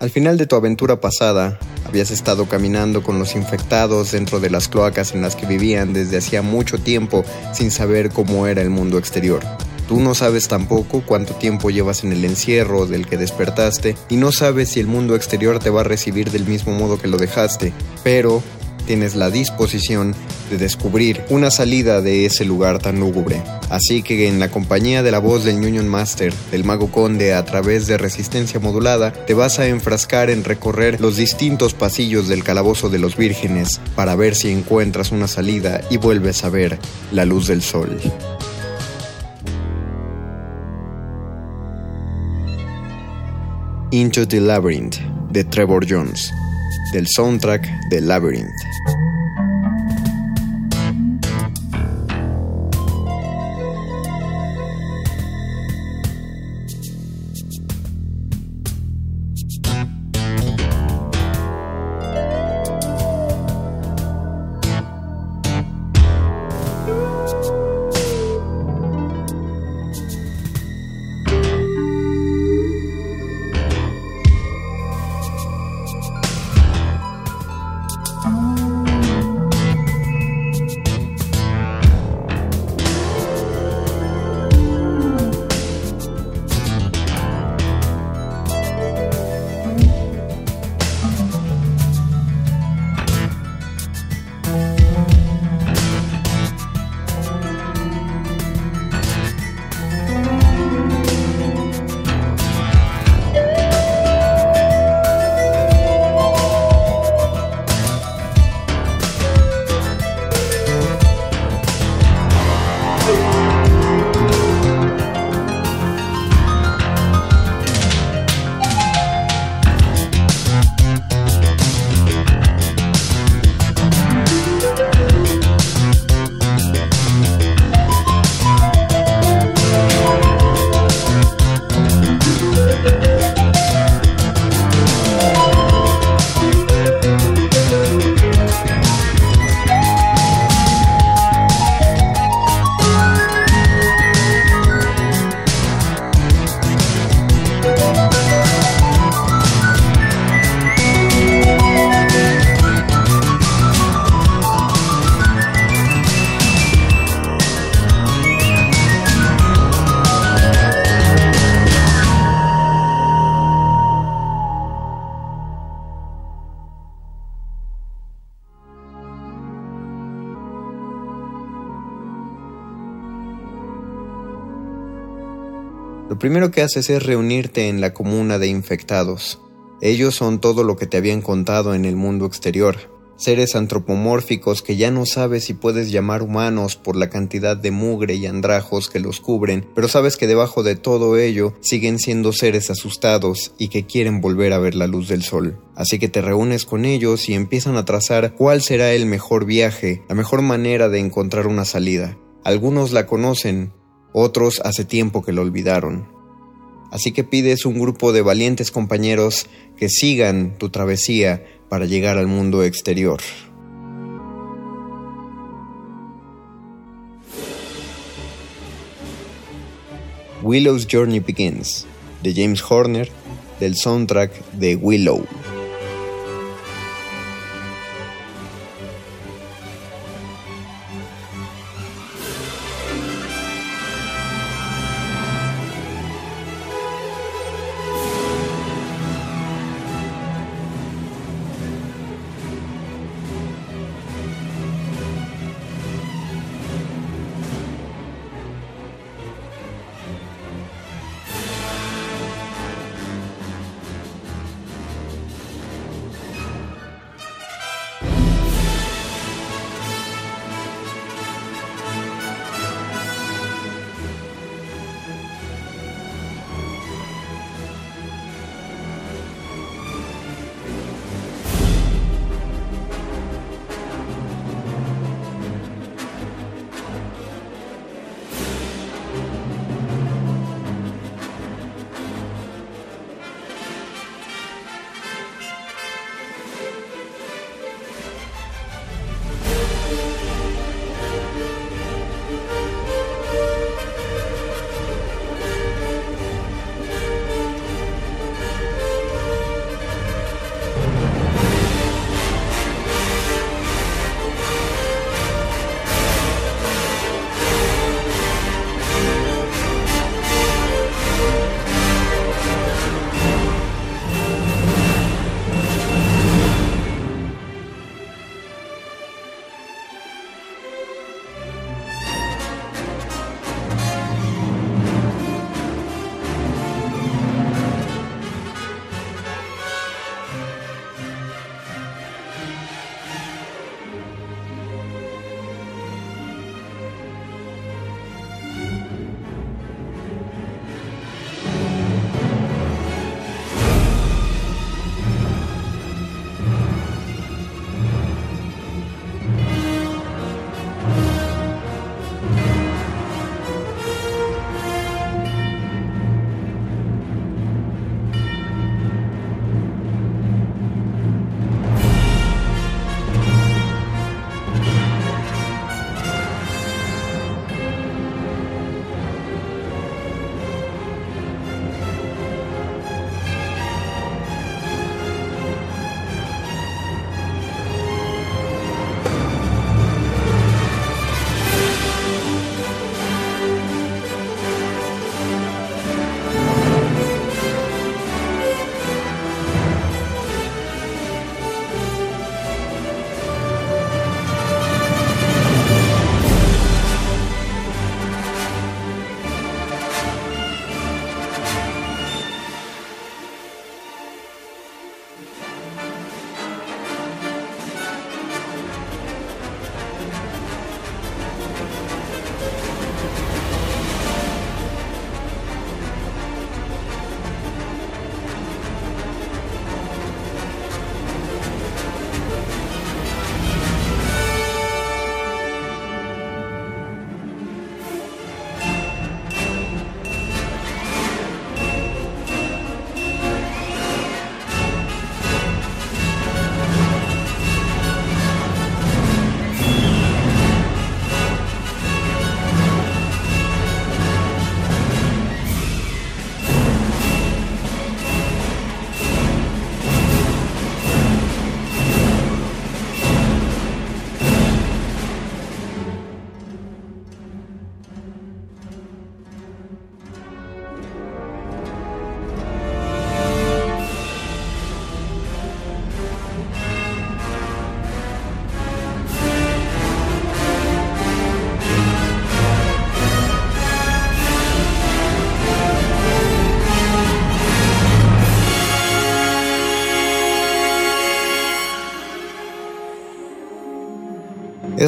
Al final de tu aventura pasada, habías estado caminando con los infectados dentro de las cloacas en las que vivían desde hacía mucho tiempo sin saber cómo era el mundo exterior. Tú no sabes tampoco cuánto tiempo llevas en el encierro del que despertaste y no sabes si el mundo exterior te va a recibir del mismo modo que lo dejaste, pero tienes la disposición de descubrir una salida de ese lugar tan lúgubre. Así que en la compañía de la voz del Union Master, del Mago Conde a través de resistencia modulada, te vas a enfrascar en recorrer los distintos pasillos del calabozo de los vírgenes para ver si encuentras una salida y vuelves a ver la luz del sol. Into the Labyrinth de Trevor Jones, del soundtrack de Labyrinth. Primero que haces es reunirte en la comuna de infectados. Ellos son todo lo que te habían contado en el mundo exterior, seres antropomórficos que ya no sabes si puedes llamar humanos por la cantidad de mugre y andrajos que los cubren, pero sabes que debajo de todo ello siguen siendo seres asustados y que quieren volver a ver la luz del sol. Así que te reúnes con ellos y empiezan a trazar cuál será el mejor viaje, la mejor manera de encontrar una salida. Algunos la conocen, otros hace tiempo que la olvidaron. Así que pides un grupo de valientes compañeros que sigan tu travesía para llegar al mundo exterior. Willow's Journey Begins, de James Horner, del soundtrack de Willow.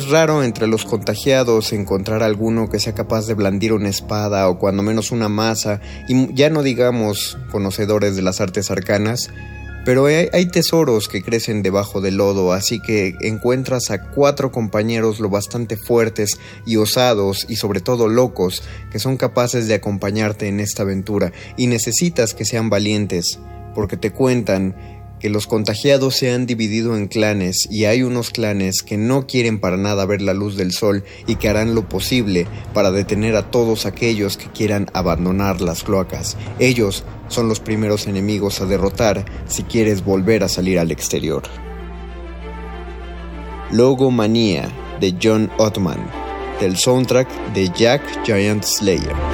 Es raro entre los contagiados encontrar alguno que sea capaz de blandir una espada o cuando menos una masa, y ya no digamos conocedores de las artes arcanas, Pero hay, tesoros que crecen debajo del lodo, así que encuentras a cuatro compañeros lo bastante fuertes y osados y sobre todo locos que son capaces de acompañarte en esta aventura y necesitas que sean valientes, porque te cuentan que los contagiados se han dividido en clanes y hay unos clanes que no quieren para nada ver la luz del sol y que harán lo posible para detener a todos aquellos que quieran abandonar las cloacas. Ellos son los primeros enemigos a derrotar si quieres volver a salir al exterior. Logo Manía de John Ottman, del soundtrack de Jack Giant Slayer.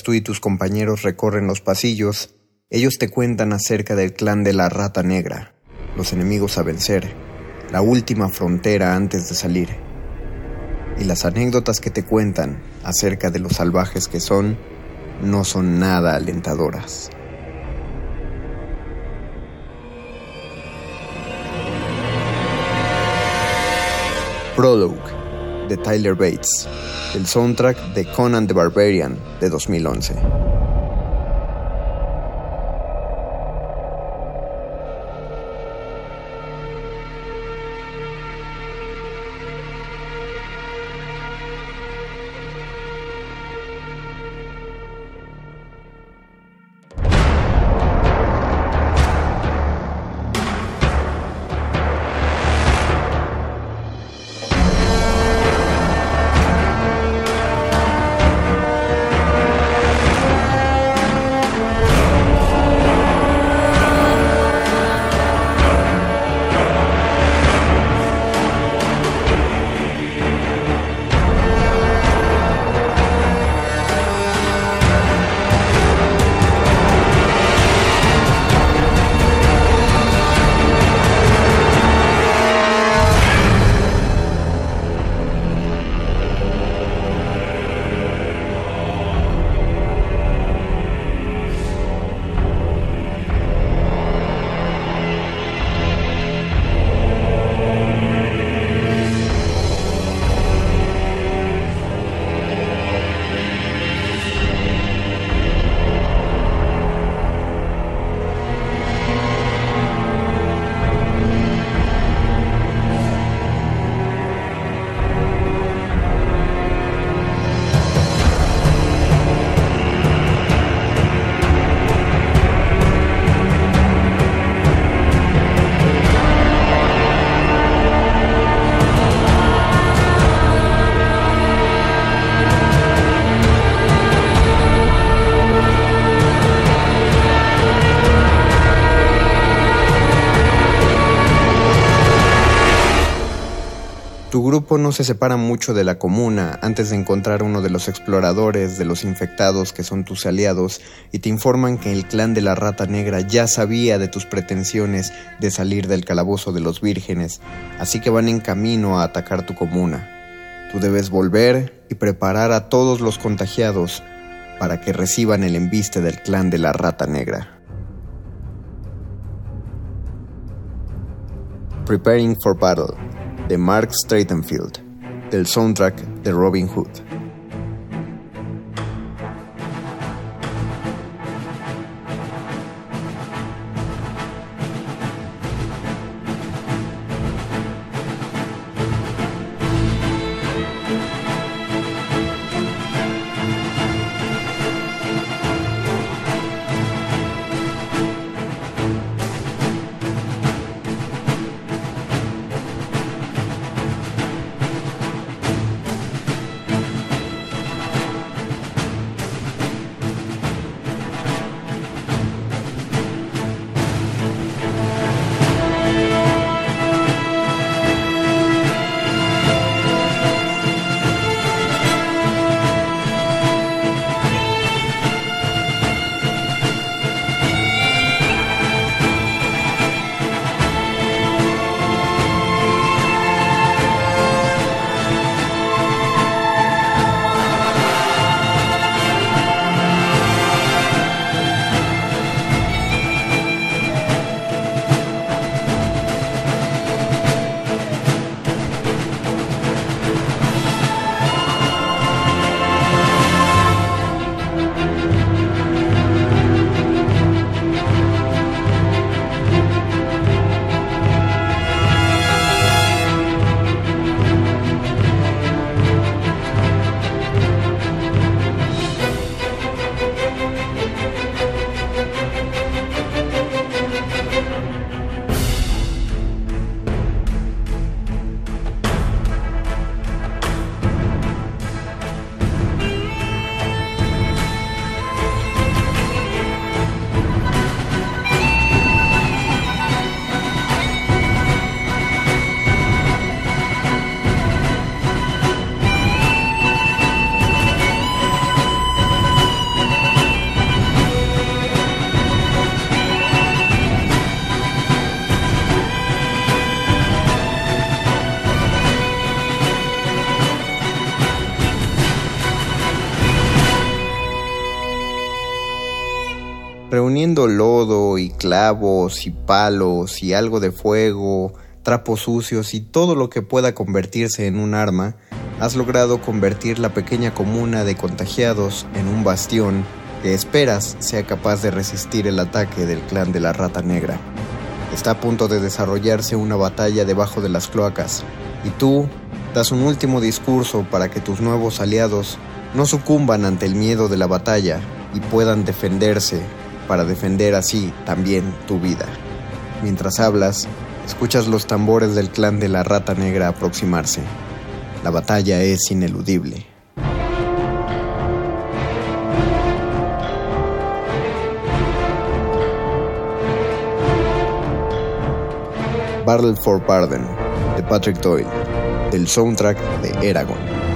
Tú y tus compañeros recorren los pasillos, ellos te cuentan acerca del clan de la rata negra, los enemigos a vencer, la última frontera antes de salir. Y las anécdotas que te cuentan acerca de los salvajes que son no son nada alentadoras. Prologue de Tyler Bates, el soundtrack de Conan the Barbarian de 2011. Se separa mucho de la comuna antes de encontrar uno de los exploradores de los infectados que son tus aliados y te informan que el clan de la rata negra ya sabía de tus pretensiones de salir del calabozo de los vírgenes, así que van en camino a atacar tu comuna. Tú debes volver y preparar a todos los contagiados para que reciban el embiste del clan de la rata negra. Preparing for Battle de Mark Straitenfield, del soundtrack de Robin Hood. Lodo y clavos y palos y algo de fuego, trapos sucios y todo lo que pueda convertirse en un arma, has logrado convertir la pequeña comuna de contagiados en un bastión que esperas sea capaz de resistir el ataque del clan de la rata negra. Está a punto de desarrollarse una batalla debajo de las cloacas, y tú das un último discurso para que tus nuevos aliados no sucumban ante el miedo de la batalla y puedan defenderse para defender así también tu vida. Mientras hablas, escuchas los tambores del clan de la rata negra aproximarse. La batalla es ineludible. Battle for Pardon, de Patrick Doyle, del soundtrack de Eragon.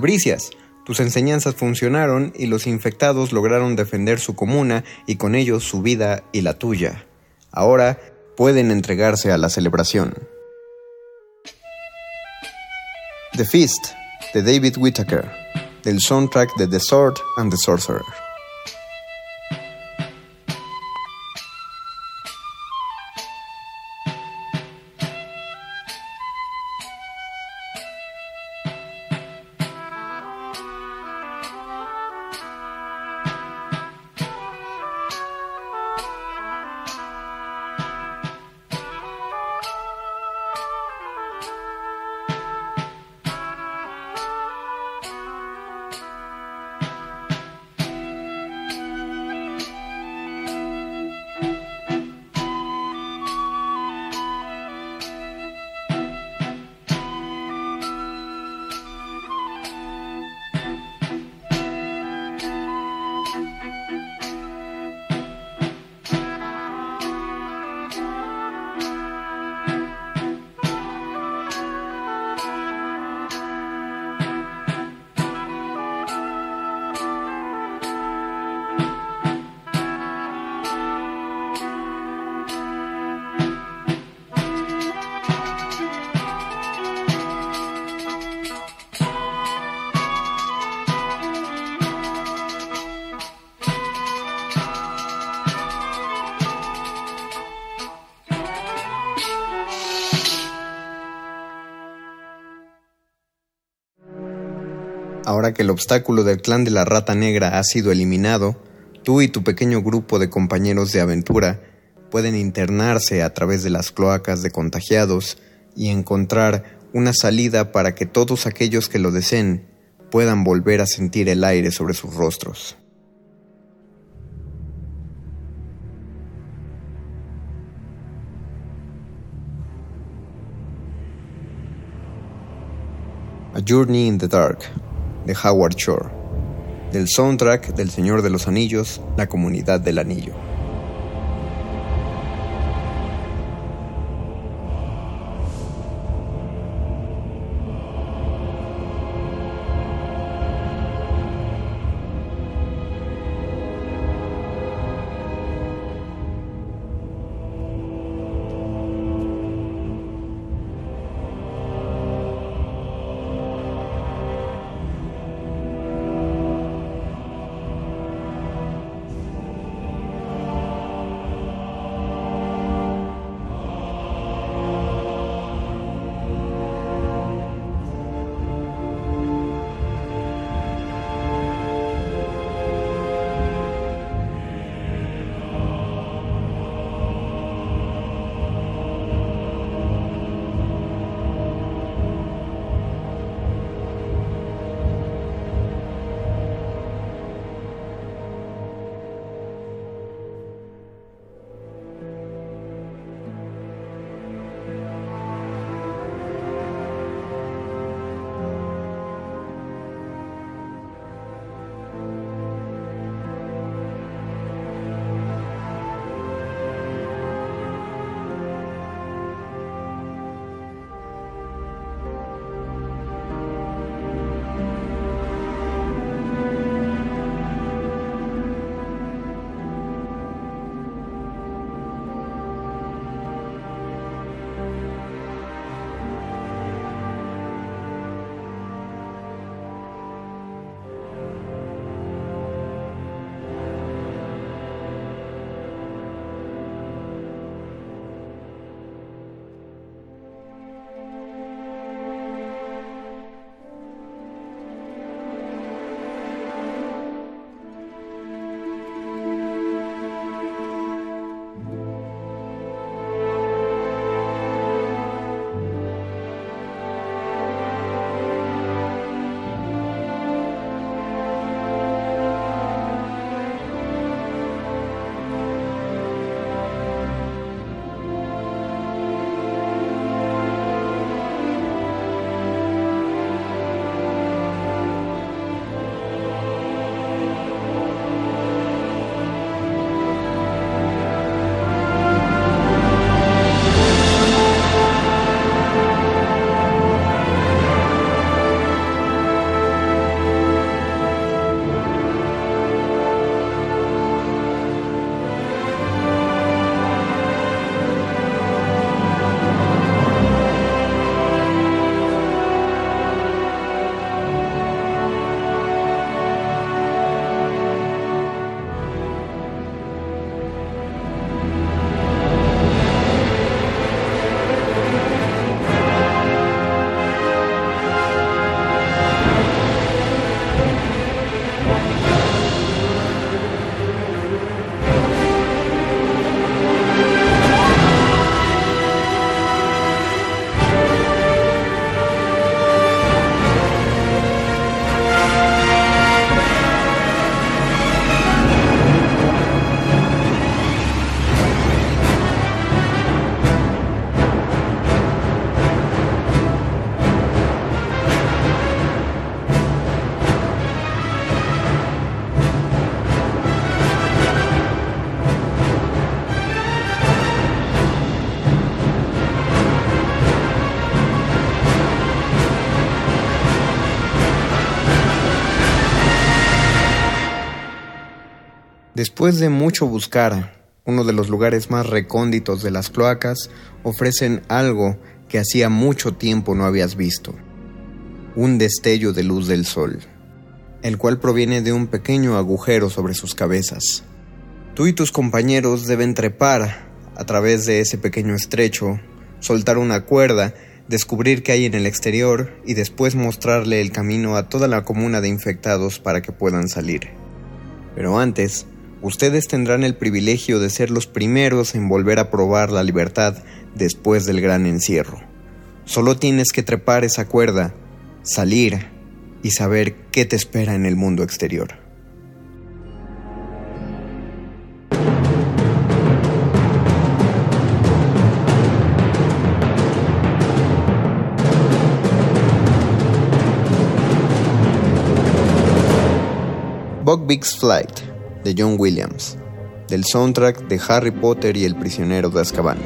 Albricias, tus enseñanzas funcionaron y los infectados lograron defender su comuna y con ello su vida y la tuya. Ahora pueden entregarse a la celebración. The Feast, de David Whittaker, del soundtrack de The Sword and the Sorcerer. Obstáculo del clan de la rata negra ha sido eliminado, tú y tu pequeño grupo de compañeros de aventura pueden internarse a través de las cloacas de contagiados y encontrar una salida para que todos aquellos que lo deseen puedan volver a sentir el aire sobre sus rostros. A Journey in the Dark de Howard Shore, del soundtrack del Señor de los Anillos, La Comunidad del Anillo. Después de mucho buscar, uno de los lugares más recónditos de las cloacas ofrecen algo que hacía mucho tiempo no habías visto. Un destello de luz del sol, el cual proviene de un pequeño agujero sobre sus cabezas. Tú y tus compañeros deben trepar a través de ese pequeño estrecho, soltar una cuerda descubrir qué hay en el exterior y después mostrarle el camino a toda la comuna de infectados para que puedan salir. Pero antes, ustedes tendrán el privilegio de ser los primeros en volver a probar la libertad después del gran encierro. Solo tienes que trepar esa cuerda, salir y saber qué te espera en el mundo exterior. Buckbeak's Flight de John Williams, del soundtrack de Harry Potter y el prisionero de Azkaban.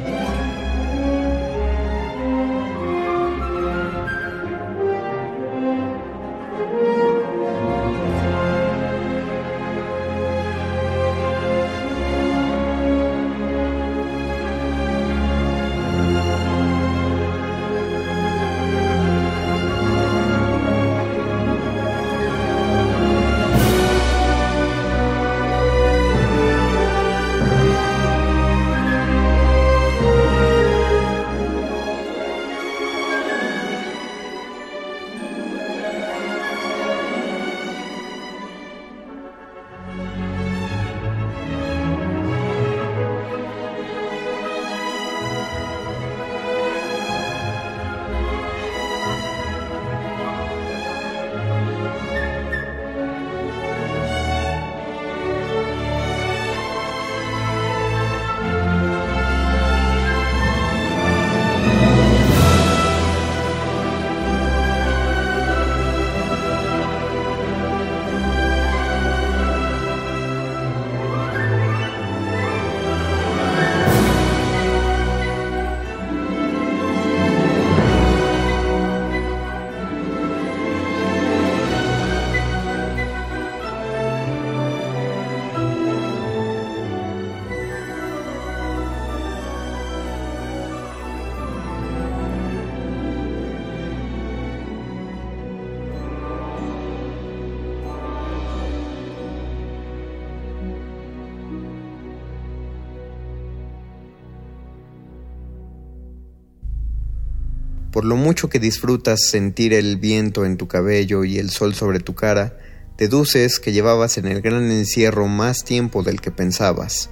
Lo mucho que disfrutas sentir el viento en tu cabello y el sol sobre tu cara, deduces que llevabas en el gran encierro más tiempo del que pensabas.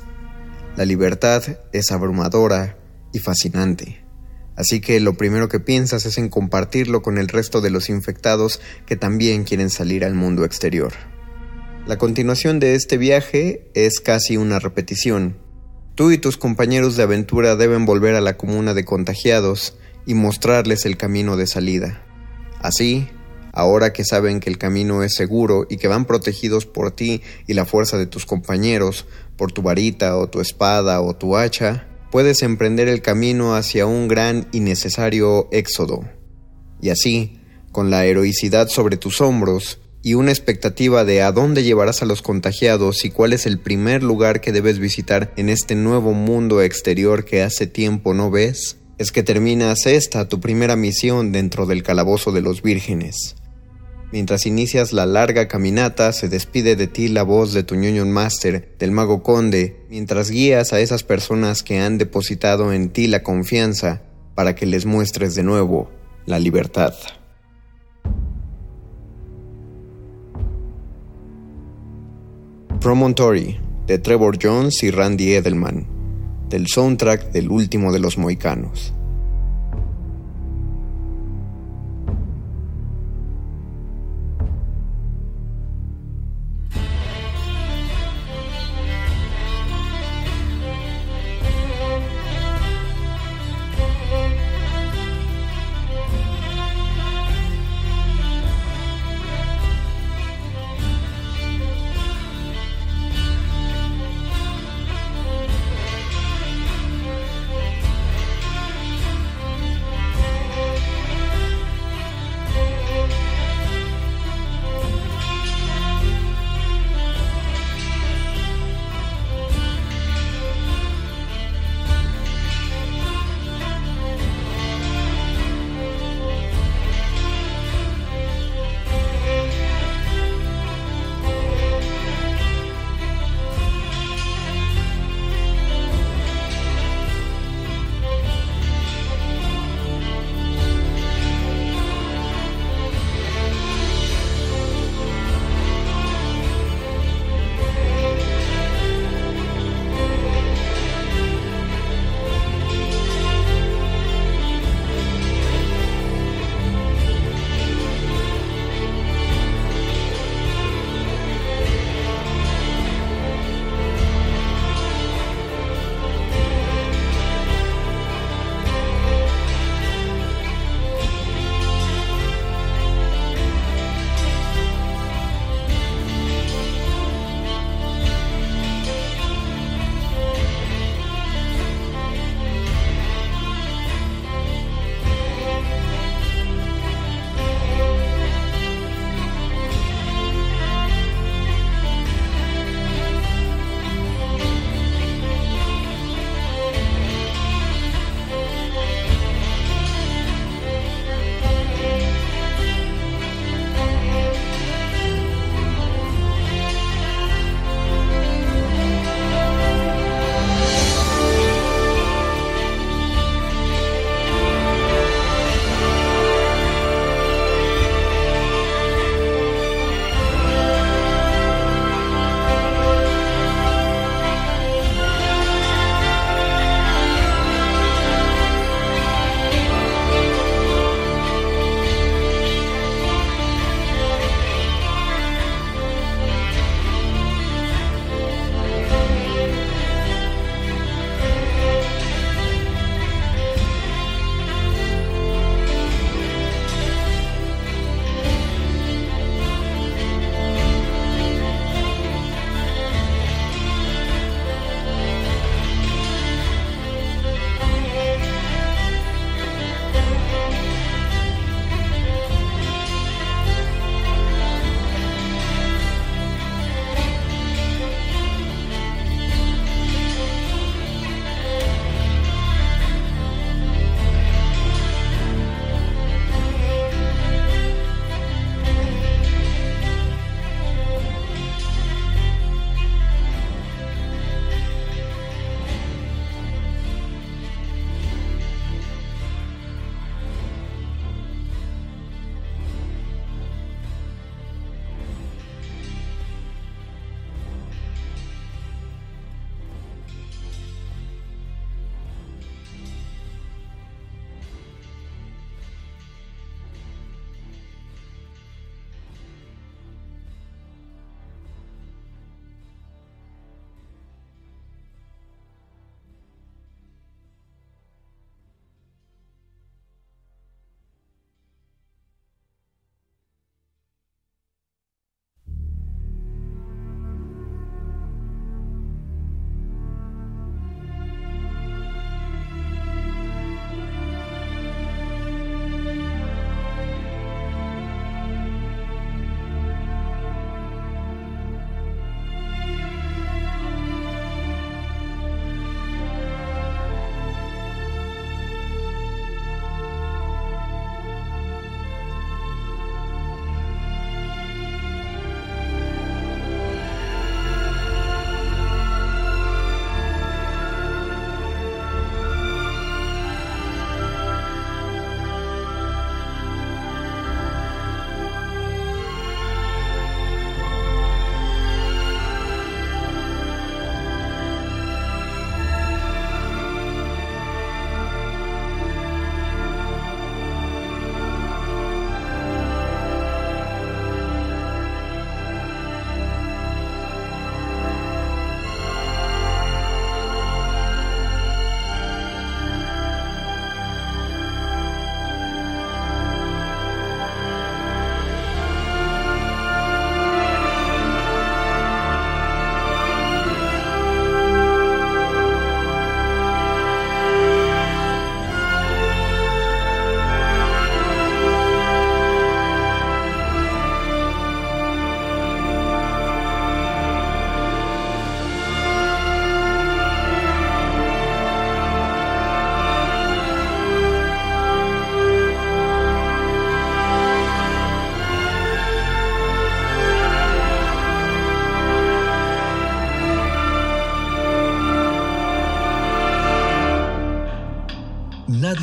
La libertad es abrumadora y fascinante. Así que lo primero que piensas es en compartirlo con el resto de los infectados que también quieren salir al mundo exterior. La continuación de este viaje es casi una repetición. Tú y tus compañeros de aventura deben volver a la comuna de contagiados y mostrarles el camino de salida. Así, ahora que saben que el camino es seguro y que van protegidos por ti y la fuerza de tus compañeros, por tu varita o tu espada o tu hacha, puedes emprender el camino hacia un gran y necesario éxodo. Y así, con la heroicidad sobre tus hombros y una expectativa de a dónde llevarás a los contagiados y cuál es el primer lugar que debes visitar en este nuevo mundo exterior que hace tiempo no ves, es que terminas esta tu primera misión dentro del calabozo de los vírgenes. Mientras inicias la larga caminata, se despide de ti la voz de tu Union Master, del Mago Conde, mientras guías a esas personas que han depositado en ti la confianza para que les muestres de nuevo la libertad. Promontory, de Trevor Jones y Randy Edelman del soundtrack del último de los moicanos.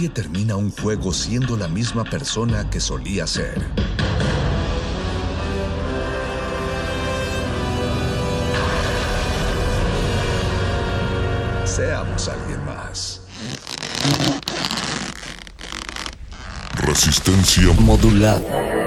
Termina un juego siendo la misma persona que solía ser. Seamos alguien más. Resistencia modulada.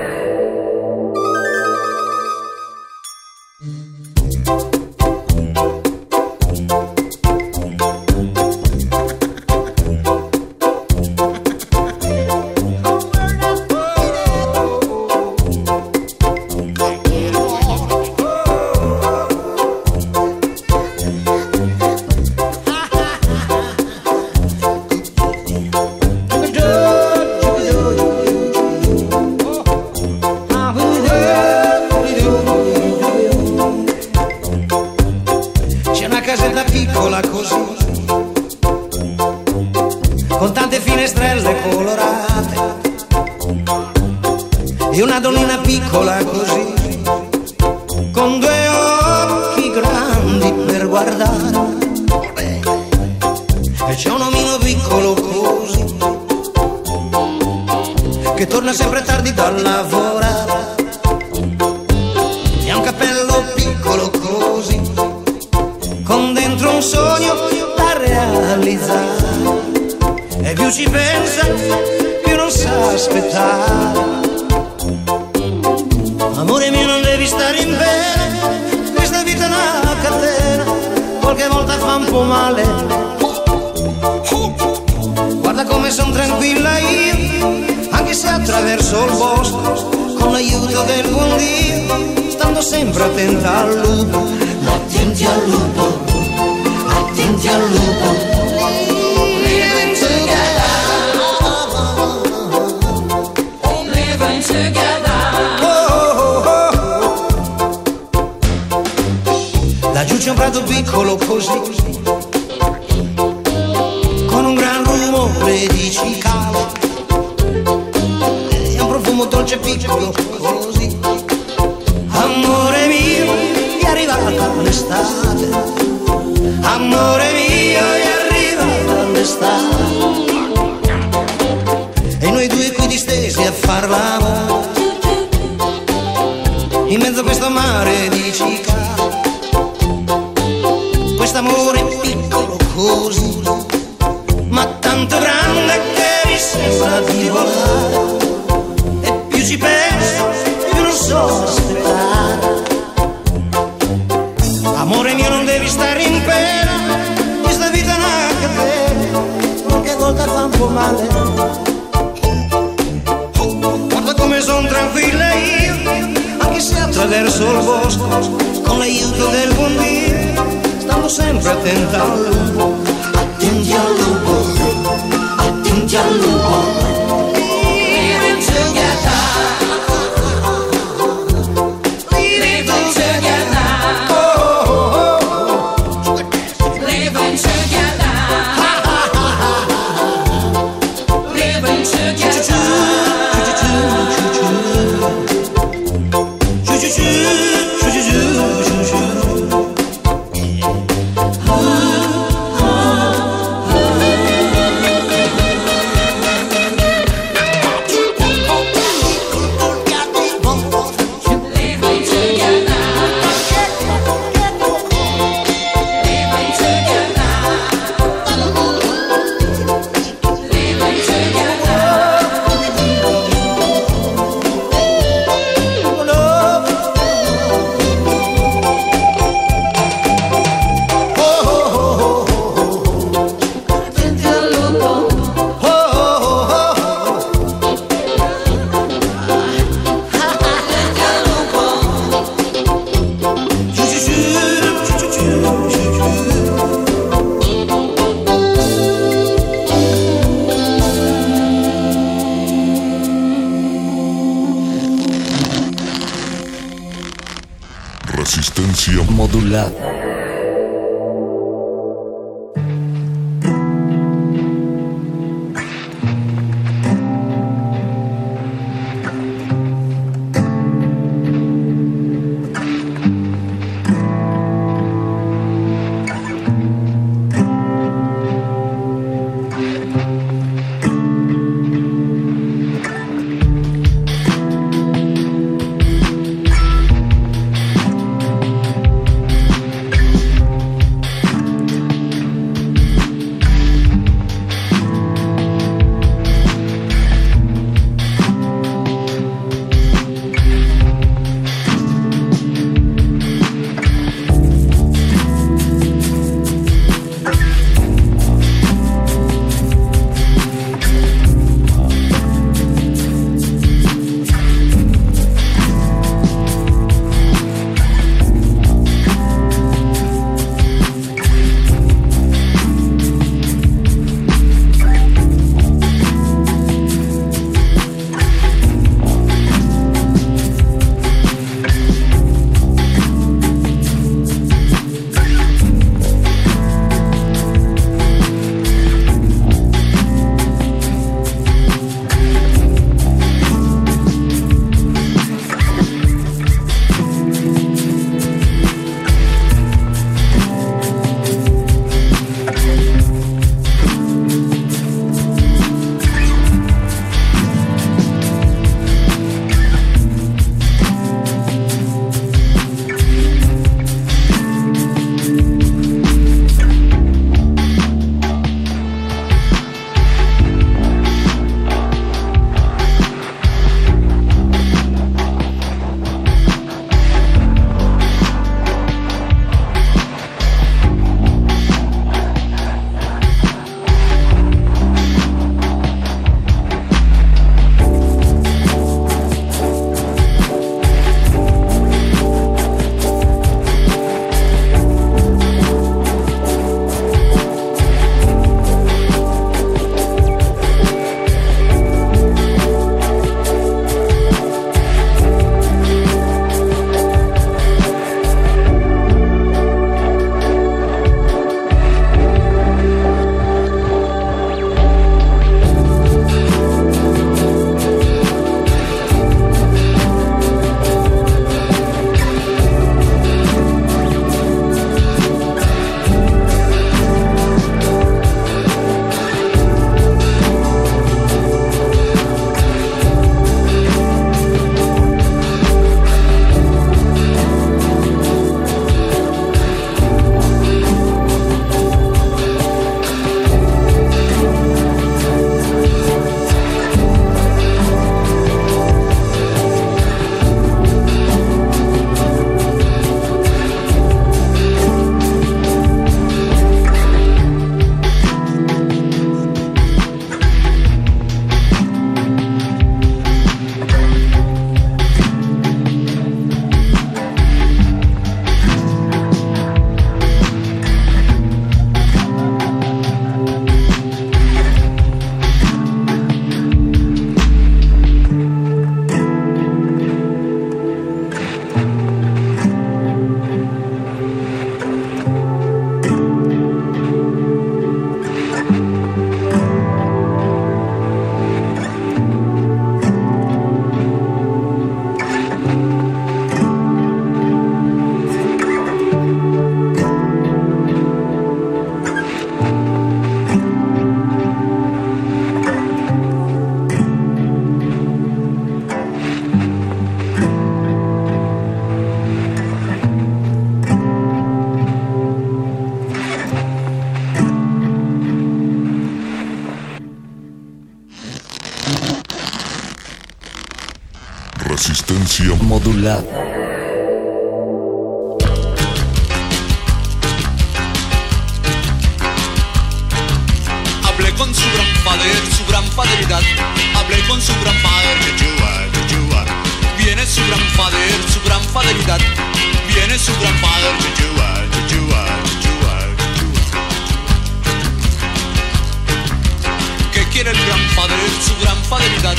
Padre, su gran fidelidad?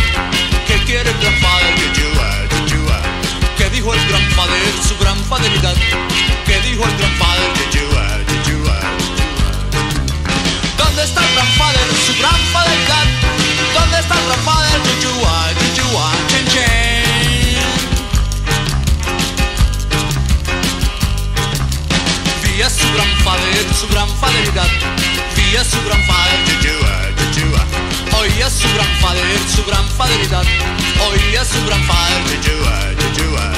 ¿Qué quiere el gran padre, Yeshua, Yeshua? ¿Qué dijo el gran padre, su gran fidelidad? ¿Qué dijo el gran padre, Yeshua, Yeshua, Yeshua? ¿Dónde está el gran padre, su gran fidelidad? ¿Dónde está el gran padre, Yeshua, Yeshua, chen chen? Vía su gran padre, su gran fidelidad. Vía su gran padre, Yeshua. Oía su gran padre, su gran fidelidad. Oía su gran Yeshua.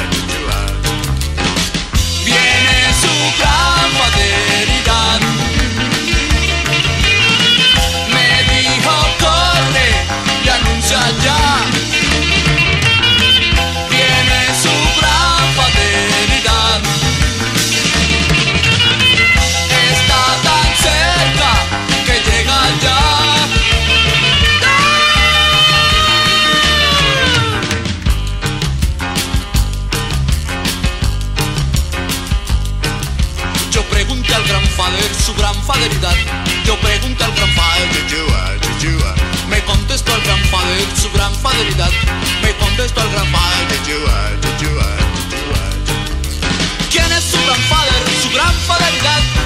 Viene su gran fidelidad. Su gran fidelidad. Me contestó al gran padre, Yeshua, Yeshua, Yeshua. ¿Quién es su gran padre, su gran fidelidad?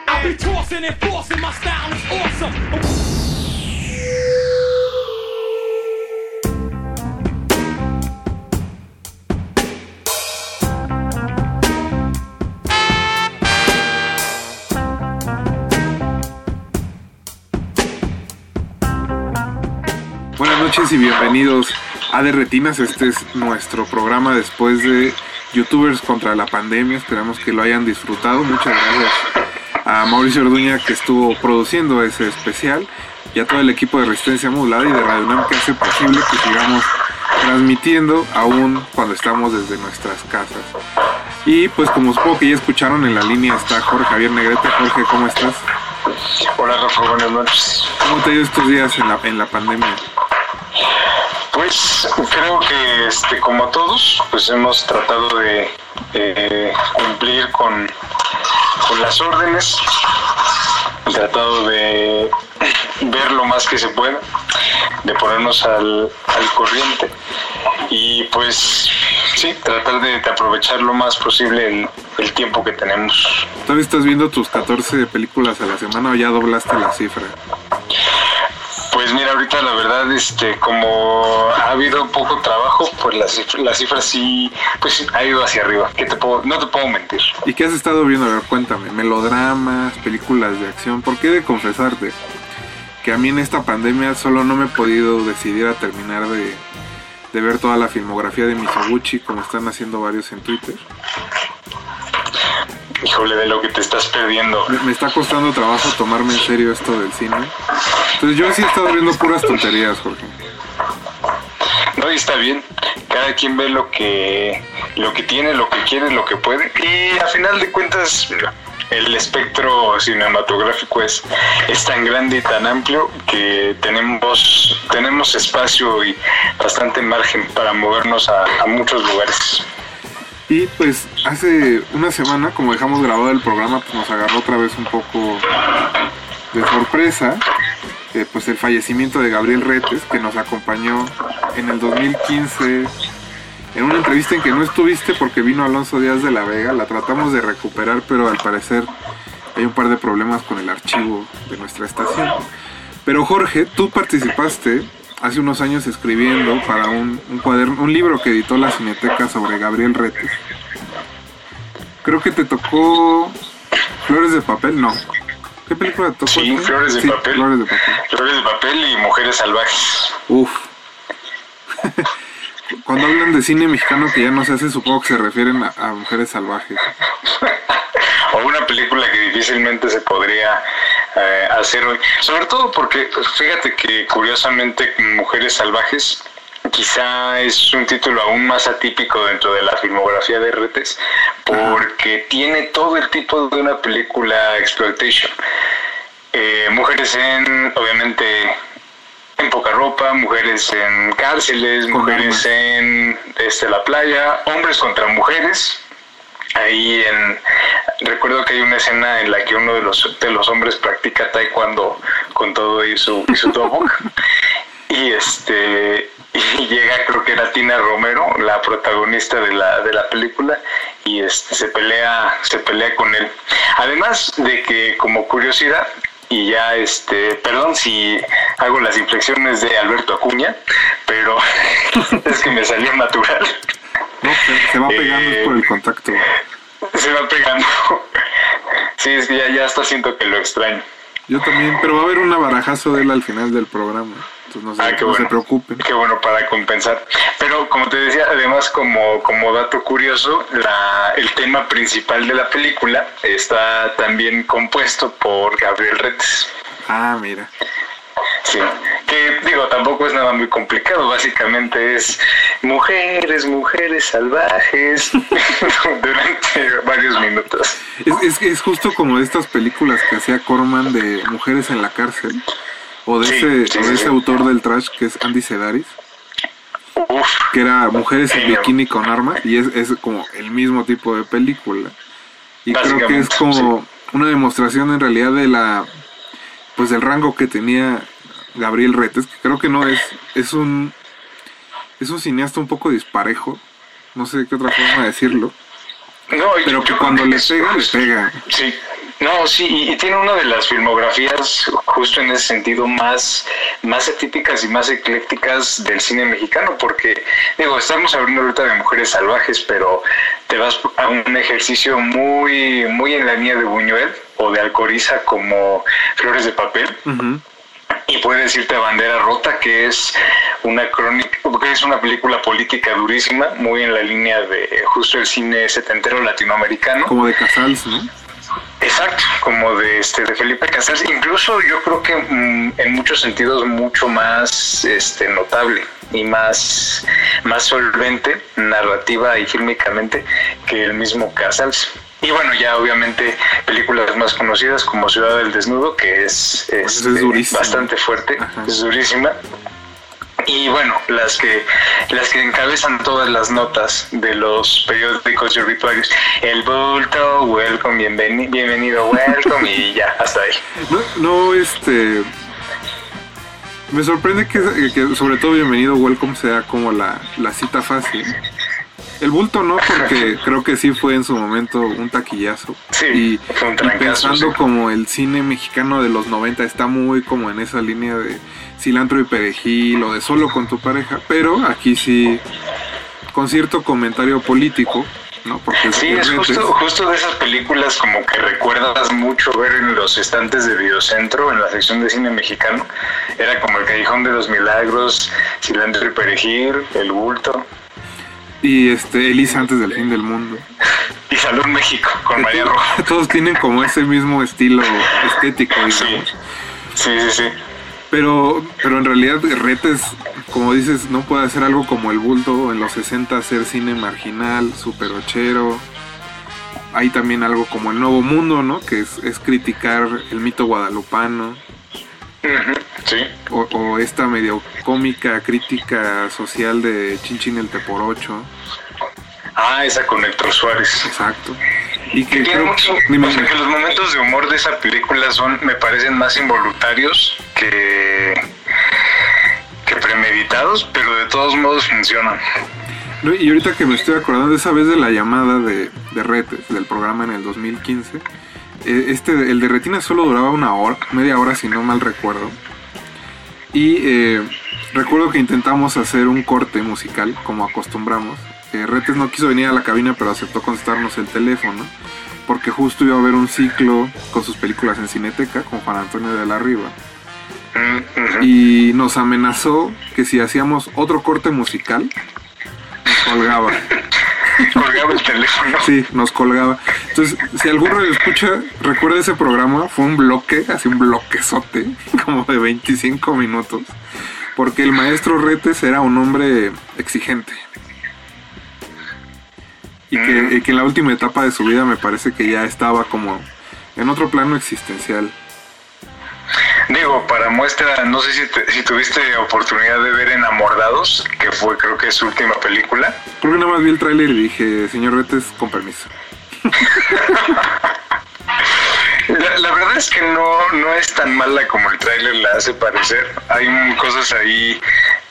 Buenas noches y bienvenidos a De Retinas. Este es nuestro programa después de YouTubers contra la pandemia. Esperamos que lo hayan disfrutado. Muchas gracias a Mauricio Orduña que estuvo produciendo ese especial y a todo el equipo de Resistencia Modulada y de Radio UNAM que hace posible que sigamos transmitiendo aún cuando estamos desde nuestras casas. Y pues como supongo que ya escucharon en la línea está Jorge Javier Negrete. Jorge, ¿cómo estás? Hola Rafa, buenas noches. ¿Cómo te ha ido estos días en la, en la pandemia? Pues creo que este, como todos, pues hemos tratado de eh, cumplir con, con las órdenes, tratado de ver lo más que se pueda, de ponernos al, al corriente y pues sí, tratar de, de aprovechar lo más posible el, el tiempo que tenemos. ¿Todavía estás viendo tus 14 películas a la semana o ya doblaste la cifra? Pues mira, ahorita la verdad, este, como ha habido poco trabajo, pues la cifra, la sí, pues ha ido hacia arriba. ¿Qué te puedo, no te puedo mentir. ¿Y qué has estado viendo? A ver, cuéntame. Melodramas, películas de acción. ¿Por qué de confesarte? que a mí en esta pandemia solo no me he podido decidir a terminar de, de ver toda la filmografía de Mizoguchi, como están haciendo varios en Twitter. Híjole, de lo que te estás perdiendo. Me, me está costando trabajo tomarme en serio esto del cine. Entonces yo sí he estado viendo puras tonterías, Jorge. No, y está bien. Cada quien ve lo que, lo que tiene, lo que quiere, lo que puede. Y a final de cuentas, el espectro cinematográfico es, es tan grande y tan amplio que tenemos, tenemos espacio y bastante margen para movernos a, a muchos lugares. Y pues hace una semana, como dejamos grabado el programa, pues nos agarró otra vez un poco de sorpresa. eh, pues el fallecimiento de Gabriel Retes, que nos acompañó en el 2015 en una entrevista en que no estuviste porque vino Alonso Díaz de la Vega. La tratamos de recuperar, pero al parecer hay un par de problemas con el archivo de nuestra estación. Pero Jorge, tú participaste hace unos años escribiendo para un, un cuaderno, un libro que editó la Cineteca sobre Gabriel Retes. Creo que te tocó Flores de Papel, no. ¿Qué película te tocó? Sí, Flores de Sí, Papel. Flores de Papel. Flores de papel y mujeres salvajes. Uf. Cuando hablan de cine mexicano que ya no se hace, supongo que se refieren a, a mujeres salvajes. o una película que difícilmente se podría eh, hacer hoy. Sobre todo porque, pues, fíjate que curiosamente Mujeres Salvajes quizá es un título aún más atípico dentro de la filmografía de Retes porque tiene todo el tipo de una película exploitation. Eh, mujeres en, obviamente, en poca ropa, mujeres en cárceles, mujeres en este, la playa, hombres contra mujeres. Ahí en recuerdo que hay una escena en la que uno de los de los hombres practica taekwondo con todo y su y su y este y llega creo que era Tina Romero, la protagonista de la de la película y este se pelea se pelea con él. Además de que como curiosidad y ya este perdón si hago las inflexiones de Alberto Acuña, pero es que me salió natural. No, se, se va pegando por el contacto. Se va pegando. Sí, es que ya, ya hasta siento que lo extraño. Yo también, pero va a haber una barajazo de él al final del programa. Entonces no se, Ah, qué no se bueno. preocupen. Qué bueno para compensar. Pero como te decía, además como, como dato curioso, la, el tema principal de la película está también compuesto por Gabriel Retes. Ah, mira. Sí, que digo, tampoco es nada muy complicado, básicamente es mujeres, mujeres salvajes durante varios minutos. Es, es, justo como de estas películas que hacía Corman de mujeres en la cárcel. O de Sí, ese, sí, o de sí, ese sí. autor del trash que es Andy Sedaris. Uf, que era Mujeres en. Bikini con Armas, y es, es como el mismo tipo de película. Y creo que es como una demostración en realidad de la pues del rango que tenía Gabriel Retes, que creo que no es, es un es un cineasta un poco disparejo, no sé qué otra forma de decirlo, no, pero yo que cuando le pega, le pega. Sí, no, sí, y, y tiene una de las filmografías justo en ese sentido más, más atípicas y más eclécticas del cine mexicano, porque, digo, estamos hablando ahorita de mujeres salvajes, pero te vas a un ejercicio muy, muy en la línea de Buñuel o de Alcoriza como Flores de Papel, y puedes irte a Bandera Rota, que es una crónica, que es una película política durísima, muy en la línea de justo el cine setentero latinoamericano. Como de Casals, ¿no? Exacto, como de este de Felipe Casals, incluso yo creo que mm, en muchos sentidos mucho más este notable y más más solvente narrativa y fílmicamente que el mismo Casals. Y bueno, ya obviamente películas más conocidas como Ciudad del Desnudo, que es, Pues es este, bastante fuerte, Ajá. es durísima. Y bueno, las que las que encabezan todas las notas de los periódicos y obituarios. El bulto, welcome, bienveni- bienvenido, welcome, y ya, hasta ahí. No, no, este. Me sorprende que, que sobre todo Bienvenido Welcome sea como la, la cita fácil. El bulto no, porque creo que sí fue en su momento un taquillazo. Sí, y, un y pensando sí. como el cine mexicano de los 90 está muy como en esa línea de cilantro y perejil o de solo con tu pareja, pero aquí sí con cierto comentario político ¿no? Porque Sí, es justo, justo de esas películas como que recuerdas mucho ver en los estantes de Videocentro, en la sección de cine mexicano. Era como El Callejón de los Milagros, Cilantro y Perejil, El Bulto Y este, Elisa antes del fin del mundo. y Salud México con María Roja. Todos tienen como ese mismo estilo estético, Sí, sí. sí. Pero, pero en realidad Retes, como dices, no puede hacer algo como el bulto en los 60, hacer cine marginal, super ochero. Hay también algo como el nuevo mundo, ¿no? Que es, es criticar el mito guadalupano. Sí. O, o esta medio cómica crítica social de Chin Chin el Teporocho. Ah, esa con Héctor Suárez. Exacto. Y Que creo mucho, o sea, que los momentos de humor de esa película son, me parecen más involuntarios que, que premeditados, pero de todos modos funcionan. Y ahorita que me estoy acordando esa vez de la llamada de, de Retes, del programa en el 2015, eh, este, el de Retina solo duraba una hora, media hora si no mal recuerdo. Y eh, recuerdo que intentamos hacer un corte musical, como acostumbramos. Eh, Retes no quiso venir a la cabina, pero aceptó contestarnos el teléfono, porque justo iba a haber un ciclo con sus películas en Cineteca, con Juan Antonio de la Riva. Y nos amenazó que si hacíamos otro corte musical, nos colgaba. Colgaba el teléfono. Sí, nos colgaba. Entonces, si alguno lo escucha, recuerda ese programa, fue un bloque, así un bloquezote, como de 25 minutos, porque el maestro Retes era un hombre exigente. Y que, y que en la última etapa de su vida me parece que ya estaba como en otro plano existencial. Digo, para muestra, no sé si, te- si tuviste oportunidad de ver Enamorados, que fue creo que su última película. Creo que nada más vi el tráiler y dije, señor Retes, con permiso. La, la verdad es que no, no es tan mala como el tráiler la hace parecer. Hay cosas ahí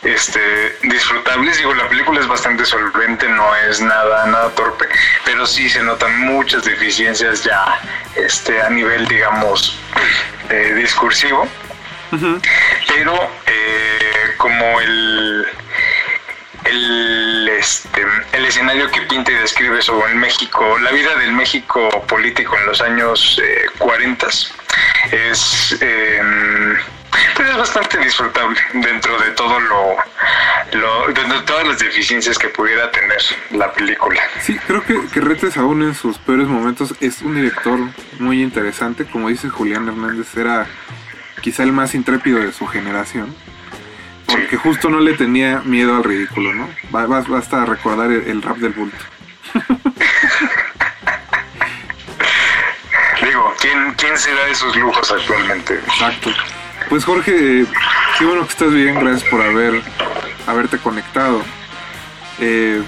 este, disfrutables. Digo, la película es bastante solvente, no es nada, nada torpe, pero sí se notan muchas deficiencias ya este, a nivel, digamos, eh, discursivo. Pero eh, como el, el, este, el escenario que pinta y describe sobre el México, la vida del México político en los años eh, 40 es, eh, es bastante disfrutable dentro de todo lo, lo- dentro de todas las deficiencias que pudiera tener la película. Sí, creo que, que Retes aún en sus peores momentos es un director muy interesante. Como dice Julián Hernández, era quizá el más intrépido de su generación. Porque justo no le tenía miedo al ridículo, ¿no? Ba- bas- Basta recordar el, rap del bulto. Digo, ¿quién, quién se da esos lujos actualmente? Exacto. Pues Jorge, qué bueno que estás bien, gracias por haber haberte conectado. Eh,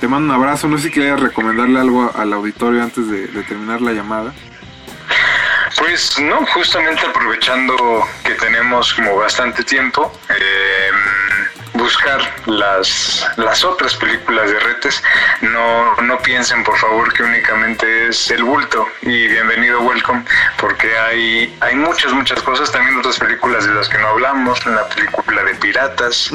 te mando un abrazo, no sé si querías recomendarle algo al auditorio antes de, de terminar la llamada. Pues no, justamente aprovechando que tenemos como bastante tiempo, eh, buscar las, las otras películas de Retes. No, no piensen por favor que únicamente es El Bulto y Bienvenido Welcome, porque hay, hay muchas, muchas cosas, también otras películas de las que no hablamos, una película de piratas,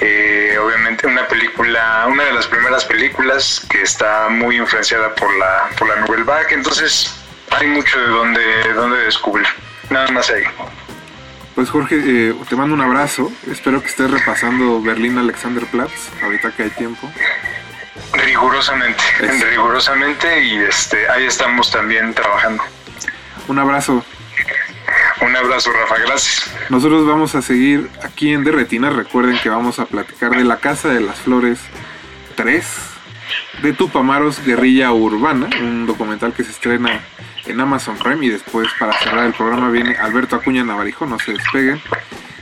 eh, obviamente una película, una de las primeras películas que está muy influenciada por la, por la Nouvelle Vague, entonces hay mucho de donde, de donde descubrir. Nada más ahí. Pues Jorge, eh, te mando un abrazo. Espero que estés repasando Berlín Alexanderplatz, ahorita que hay tiempo. Rigurosamente, Eso. rigurosamente y este ahí estamos también trabajando. Un abrazo. Un abrazo, Rafa, gracias. Nosotros vamos a seguir aquí en Derretina. Recuerden que vamos a platicar de La Casa de las Flores 3 de Tupamaros Guerrilla Urbana, un documental que se estrena en Amazon Prime y después para cerrar el programa viene Alberto Acuña Navarijo, no se despeguen.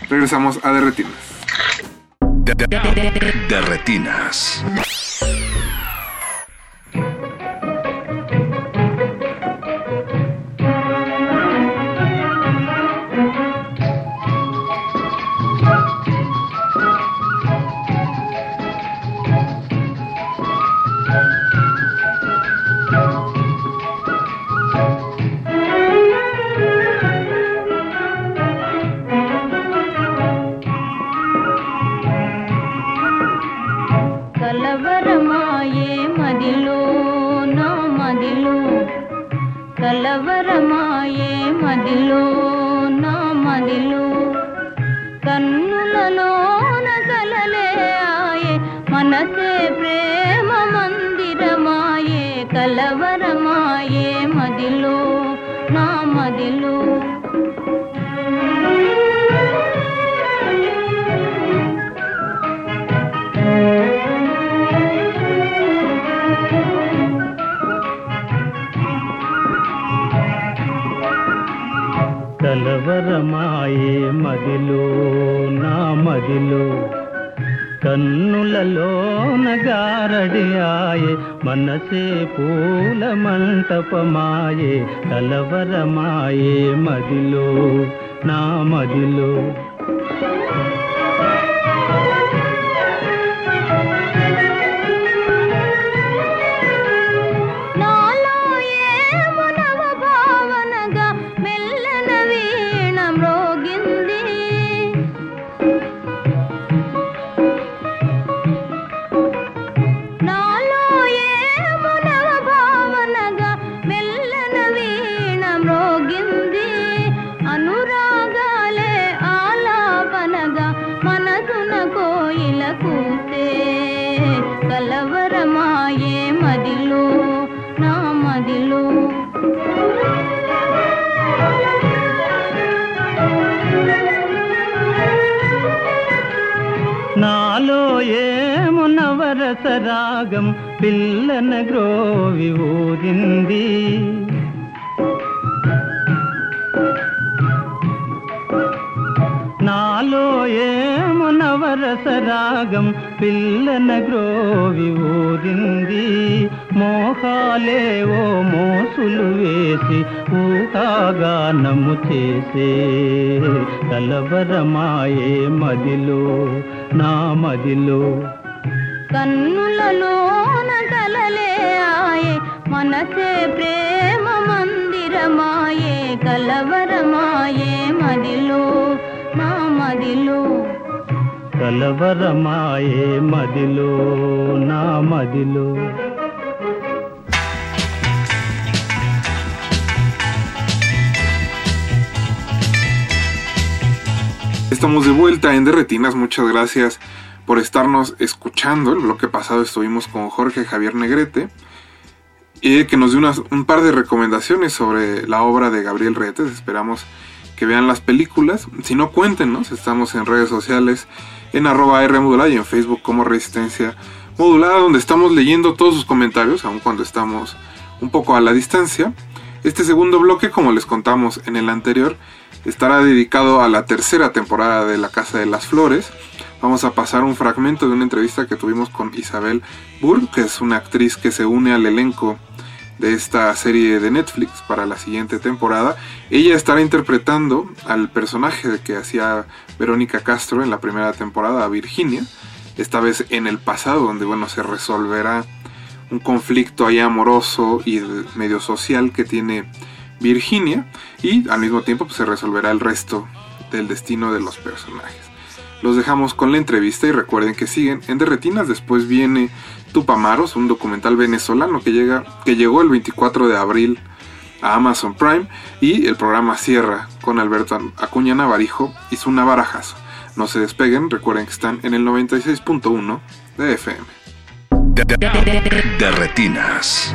Regresamos a Derretinas. De. కన్నులలో నగారడి మనసే పూల మంటపమాయే కలవరమాయే మదిలో నా మదిలో. రసరాగం పిల్లన గ్రోవి ఊరింది. నాలో ఏము నవరస రాగం పిల్లన గ్రోవి ఊరింది. మోహాలేవో మోసులు వేసి ఊహాగానము చేసే కలవరమాయే మదిలో నా మదిలో. కన్నులలోన కలలే ఆయే మనసే ప్రేమ మందిరమాయే కలవరమాయే మదిలో నా మదిలో కలవరమాయే మదిలో నా మదిలో Estamos de vuelta en Derretinas, muchas gracias por estarnos escuchando. El bloque pasado estuvimos con Jorge Javier Negrete, y que nos dio unas- un par de recomendaciones sobre la obra de Gabriel Retes. Esperamos que vean las películas. Si no, cuéntenos. Estamos en redes sociales, en arroba R modulada y en Facebook como Resistencia Modulada, donde estamos leyendo todos sus comentarios, aun cuando estamos un poco a la distancia. Este segundo bloque, como les contamos en el anterior, estará dedicado a la tercera temporada de La Casa de las Flores. Vamos a pasar un fragmento de una entrevista que tuvimos con Isabel Burr, que es una actriz que se une al elenco de esta serie de Netflix para la siguiente temporada. Ella estará interpretando al personaje que hacía Verónica Castro en la primera temporada, a Virginia, esta vez en el pasado, donde bueno, se resolverá un conflicto ahí amoroso y medio social que tiene Virginia y al mismo tiempo pues, se resolverá el resto del destino de los personajes. Los dejamos con la entrevista y recuerden que siguen en Derretinas. Después viene Tupamaros, un documental venezolano que, llega, que llegó el 24 de abril a Amazon Prime. Y el programa cierra con Alberto Acuña Navarijo y su Navarajazo. No se despeguen, recuerden que están en el 96.1 de FM. De retinas.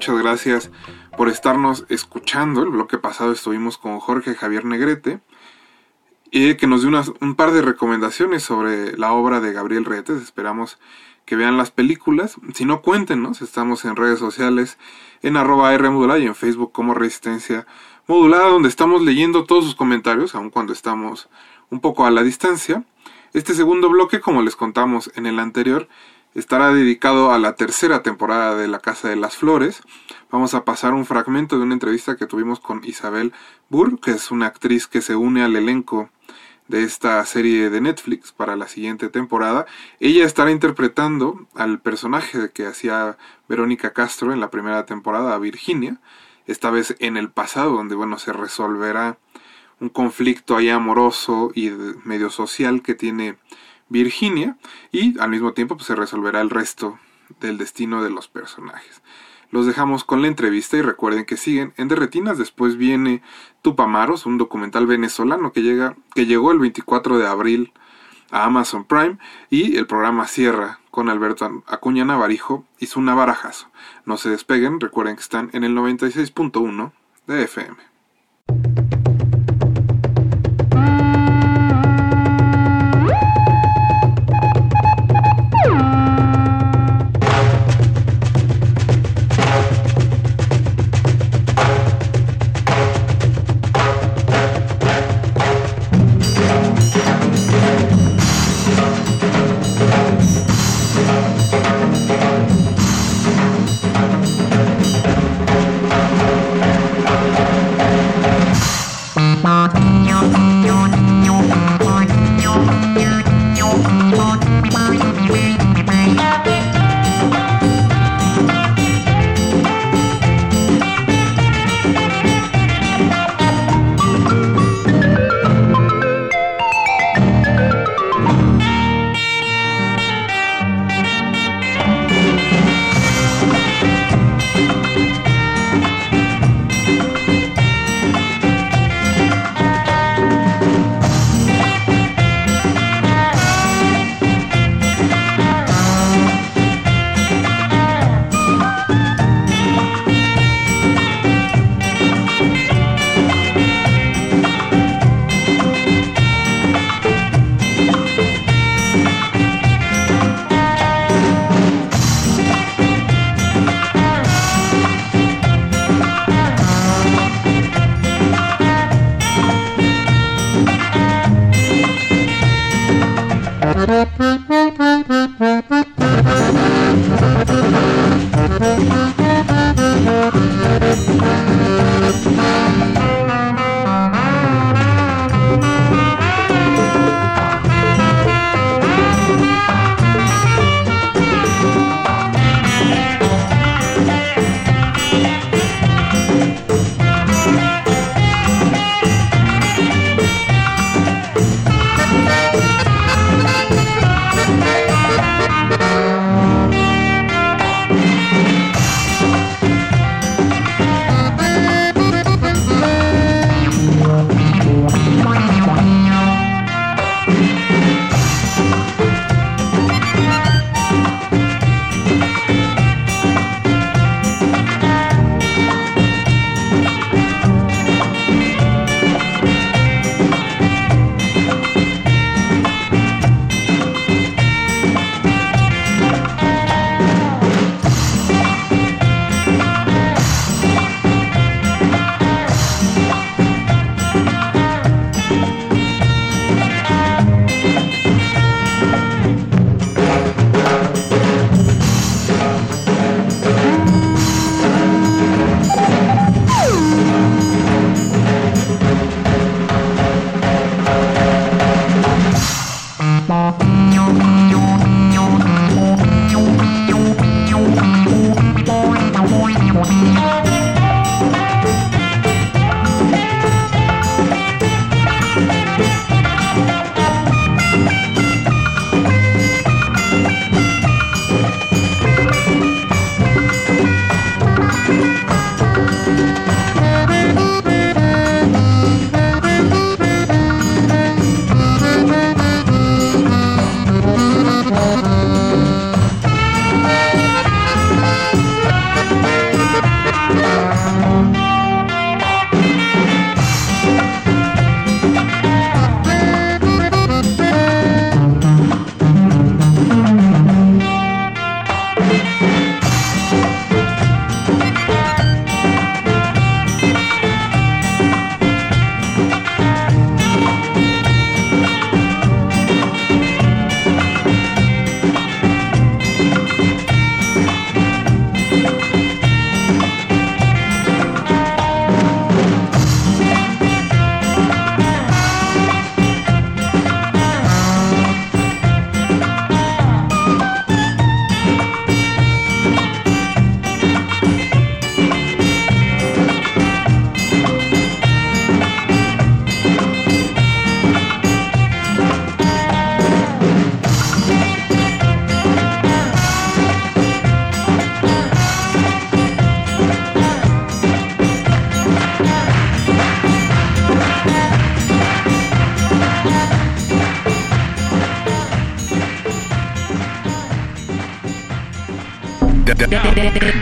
Muchas gracias por estarnos escuchando. El bloque pasado estuvimos con Jorge Javier Negrete, y que nos dio unas- un par de recomendaciones sobre la obra de Gabriel Retes. Esperamos que vean las películas. Si no, cuéntenos. Estamos en redes sociales, en arroba R modulada y en Facebook como Resistencia Modulada, donde estamos leyendo todos sus comentarios, aun cuando estamos un poco a la distancia. Este segundo bloque, como les contamos en el anterior, estará dedicado a la tercera temporada de La Casa de las Flores. Vamos a pasar un fragmento de una entrevista que tuvimos con Isabel Burr, que es una actriz que se une al elenco de esta serie de Netflix para la siguiente temporada. Ella estará interpretando al personaje que hacía Verónica Castro en la primera temporada, a Virginia, esta vez en el pasado, donde bueno, se resolverá un conflicto ahí amoroso y medio social que tiene Virginia y al mismo tiempo pues, se resolverá el resto del destino de los personajes. Los dejamos con la entrevista y recuerden que siguen en Derretinas. Después viene Tupamaros, un documental venezolano que, llega, que llegó el 24 de abril a Amazon Prime y el programa cierra con Alberto Acuña Navarijo y su Navarajazo. No se despeguen, recuerden que están en el 96.1 de FM.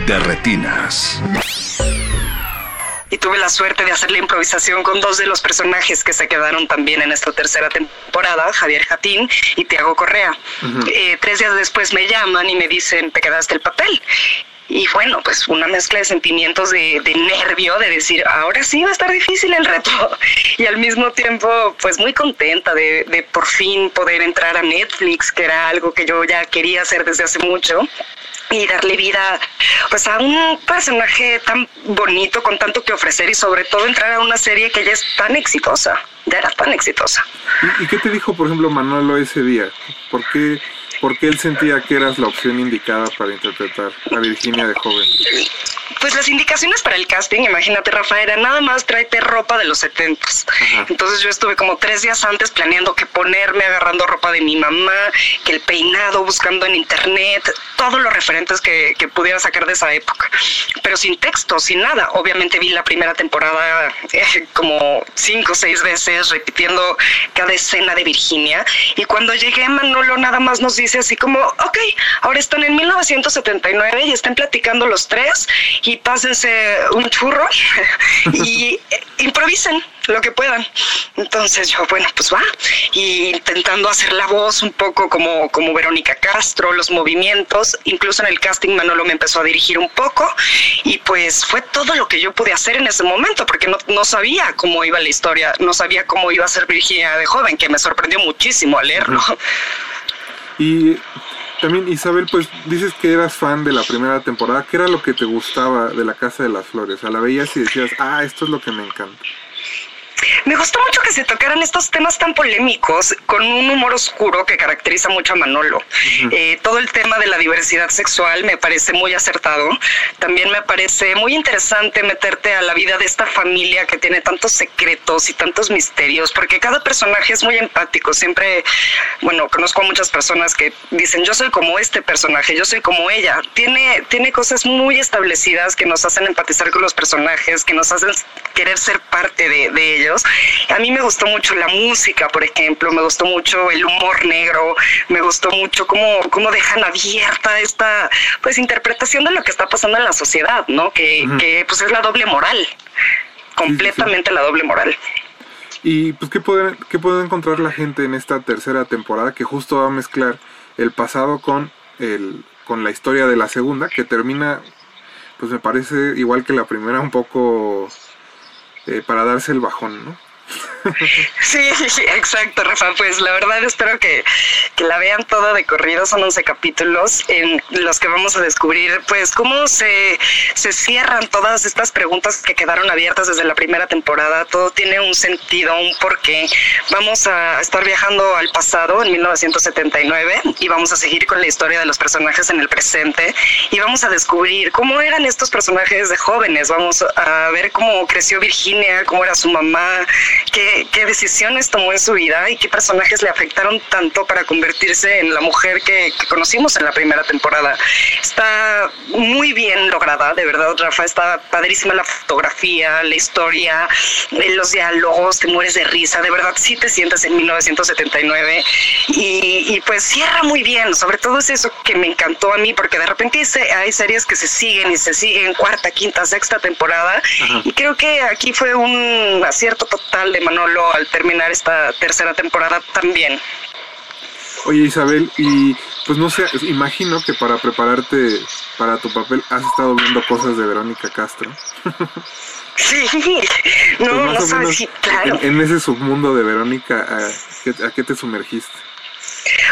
De- retinas. y tuve la suerte de hacer la improvisación con dos de los personajes que se quedaron también en esta tercera temporada, Javier Jatín y Tiago Correa. Eh, tres días después me llaman y me dicen, te quedaste el papel. Y bueno, pues una mezcla de sentimientos de, de nervio, de decir, ahora sí va a estar difícil el reto. Y al mismo tiempo, pues muy contenta de, de por fin poder entrar a Netflix, que era algo que yo ya quería hacer desde hace mucho y darle vida pues a un personaje tan bonito con tanto que ofrecer y sobre todo entrar a una serie que ya es tan exitosa, ya era tan exitosa. ¿Y, y qué te dijo, por ejemplo, Manolo ese día? ¿Por qué, por qué él sentía que eras la opción indicada para interpretar a Virginia de joven? Pues las indicaciones para el casting, imagínate Rafa, era nada más tráete ropa de los setentas. Entonces yo estuve como tres días antes planeando que ponerme, agarrando ropa de mi mamá, que el peinado, buscando en internet, todos los referentes que, que pudiera sacar de esa época. Pero sin texto, sin nada. Obviamente vi la primera temporada eh, como cinco o seis veces, repitiendo cada escena de Virginia. Y cuando llegué, Manolo nada más nos dice así como, ok, ahora están en 1979 y están platicando los tres y pásense un churro y eh, improvisen lo que puedan. Entonces yo, bueno, pues va. Y intentando hacer la voz un poco como, como Verónica Castro, los movimientos, incluso en el casting Manolo me empezó a dirigir un poco y pues fue todo lo que yo pude hacer en ese momento porque no, no sabía cómo iba la historia, no sabía cómo iba a ser Virginia de joven, que me sorprendió muchísimo al leerlo. Y también, Isabel, pues dices que eras fan de la primera temporada. ¿Qué era lo que te gustaba de la Casa de las Flores? O sea, la veías y decías, ah, esto es lo que me encanta. Me gustó mucho que se tocaran estos temas tan polémicos con un humor oscuro que caracteriza mucho a Manolo. Eh, todo el tema de la diversidad sexual me parece muy acertado. También me parece muy interesante meterte a la vida de esta familia que tiene tantos secretos y tantos misterios, porque cada personaje es muy empático. Siempre, bueno, conozco a muchas personas que dicen, yo soy como este personaje, yo soy como ella. Tiene, tiene cosas muy establecidas que nos hacen empatizar con los personajes, que nos hacen querer ser parte de, de ellos. A mí me gustó mucho la música, por ejemplo, me gustó mucho el humor negro, me gustó mucho cómo, cómo dejan abierta esta pues interpretación de lo que está pasando en la sociedad, ¿no? Que, que pues es la doble moral, completamente la doble moral. Y pues, ¿qué puede, ¿qué puede encontrar la gente en esta tercera temporada que justo va a mezclar el pasado con, el, con la historia de la segunda, que termina, pues me parece igual que la primera, un poco eh, para darse el bajón, ¿no? Sí, exacto, Rafa. Pues la verdad espero que, que la vean toda de corrido. Son 11 capítulos en los que vamos a descubrir, pues, cómo se, se cierran todas estas preguntas que quedaron abiertas desde la primera temporada. Todo tiene un sentido, un porqué. Vamos a estar viajando al pasado, en 1979, y vamos a seguir con la historia de los personajes en el presente. Y vamos a descubrir cómo eran estos personajes de jóvenes. Vamos a ver cómo creció Virginia, cómo era su mamá, qué, qué decisiones tomó en su vida y qué personajes le afectaron tanto para convertirse en la mujer que, que conocimos en la primera temporada. Está muy bien lograda, de verdad, Rafa. Está padrísima la fotografía, la historia, eh, los diálogos, te mueres de risa. De verdad, sí te sientes en 1979 y, y pues cierra muy bien. Sobre todo es eso que me encantó a mí, porque de repente hay se- hay series que se siguen y se siguen cuarta, quinta, sexta temporada Ajá. y creo que aquí fue un acierto total de Manolo al terminar esta tercera temporada también. Oye Isabel, y pues no sé, imagino que para prepararte para tu papel has estado viendo cosas de Verónica Castro. Sí, Pues no, no o sabes, sí, claro. en, en ese submundo de Verónica, ¿a qué, a qué te sumergiste?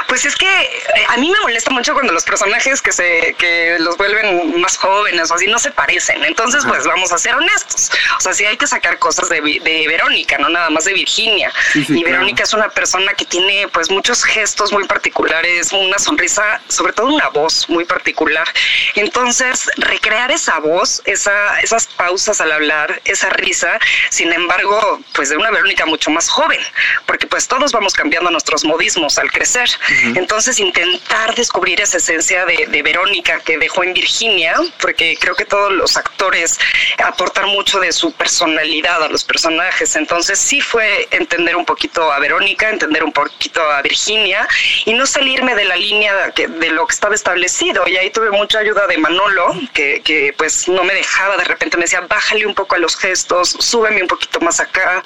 Pues es que eh, a mí me molesta mucho cuando los personajes que se que los vuelven más jóvenes o así no se parecen. Entonces, Ajá. pues vamos a ser honestos. O sea, sí hay que sacar cosas de, Verónica, no nada más de Virginia. Sí, sí, y claro. Verónica es una persona que tiene pues muchos gestos muy particulares, una sonrisa, sobre todo una voz muy particular. Entonces, recrear esa voz, esa, esas pausas al hablar, esa risa, sin embargo, pues de una Verónica mucho más joven, porque pues todos vamos cambiando nuestros modismos al crecer. Entonces intentar descubrir esa esencia de, de Verónica que dejó en Virginia, porque creo que todos los actores aportan mucho de su personalidad a los personajes. Entonces sí fue entender un poquito a Verónica, entender un poquito a Virginia y no salirme de la línea que- de lo que estaba establecido. Y ahí tuve mucha ayuda de Manolo, que, que pues no me dejaba, de repente me decía, bájale un poco a los gestos, súbeme un poquito más acá.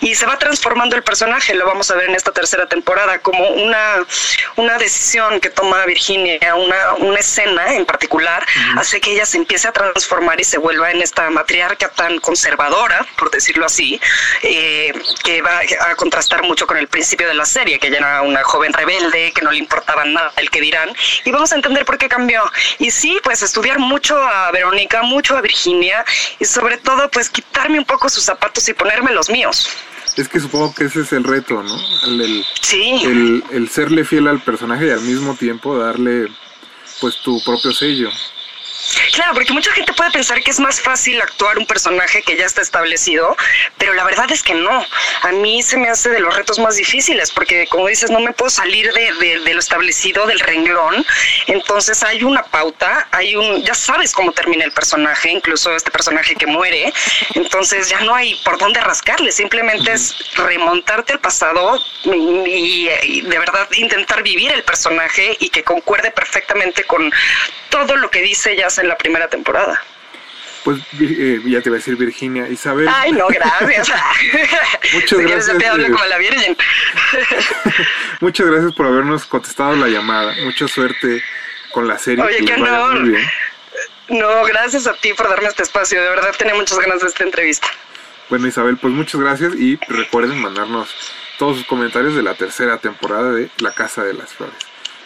Y se va transformando el personaje, lo vamos a ver en esta tercera temporada, como una, una decisión que toma Virginia, una, una escena en particular, hace que ella se empiece a transformar y se vuelva en esta matriarca tan conservadora, por decirlo así, eh, que va a contrastar mucho con el principio de la serie, que ella era una joven rebelde, que no le importaba nada el que dirán, y vamos a entender por qué cambió. Y sí, pues estudiar mucho a Verónica, mucho a Virginia, y sobre todo, pues quitarme un poco sus zapatos y ponerme los míos. Es que supongo que ese es el reto, ¿no? El, el- Sí. el- el serle fiel al personaje y al mismo tiempo darle pues tu propio sello. Claro, porque mucha gente puede pensar que es más fácil actuar un personaje que ya está establecido, pero la verdad es que no. A mí se me hace de los retos más difíciles, porque como dices, no me puedo salir de, de- de lo establecido, del renglón. Entonces hay una pauta, hay un, ya sabes cómo termina el personaje, incluso este personaje que muere. Entonces ya no hay por dónde rascarle, simplemente es remontarte al pasado y, y- y de verdad intentar vivir el personaje y que concuerde perfectamente con todo lo que dice ya en la primera temporada. Pues eh, ya te iba a decir Virginia, Isabel. Ay, no, gracias. Muchas Si gracias, yo te hablo como la Virgen. Muchas gracias por habernos contestado la llamada. Mucha suerte con la serie. Oye, qué honor. muy bien. No, gracias a ti por darme este espacio. De verdad tenía muchas ganas de esta entrevista. Bueno, Isabel, pues muchas gracias y recuerden mandarnos todos sus comentarios de la tercera temporada de La Casa de las Flores.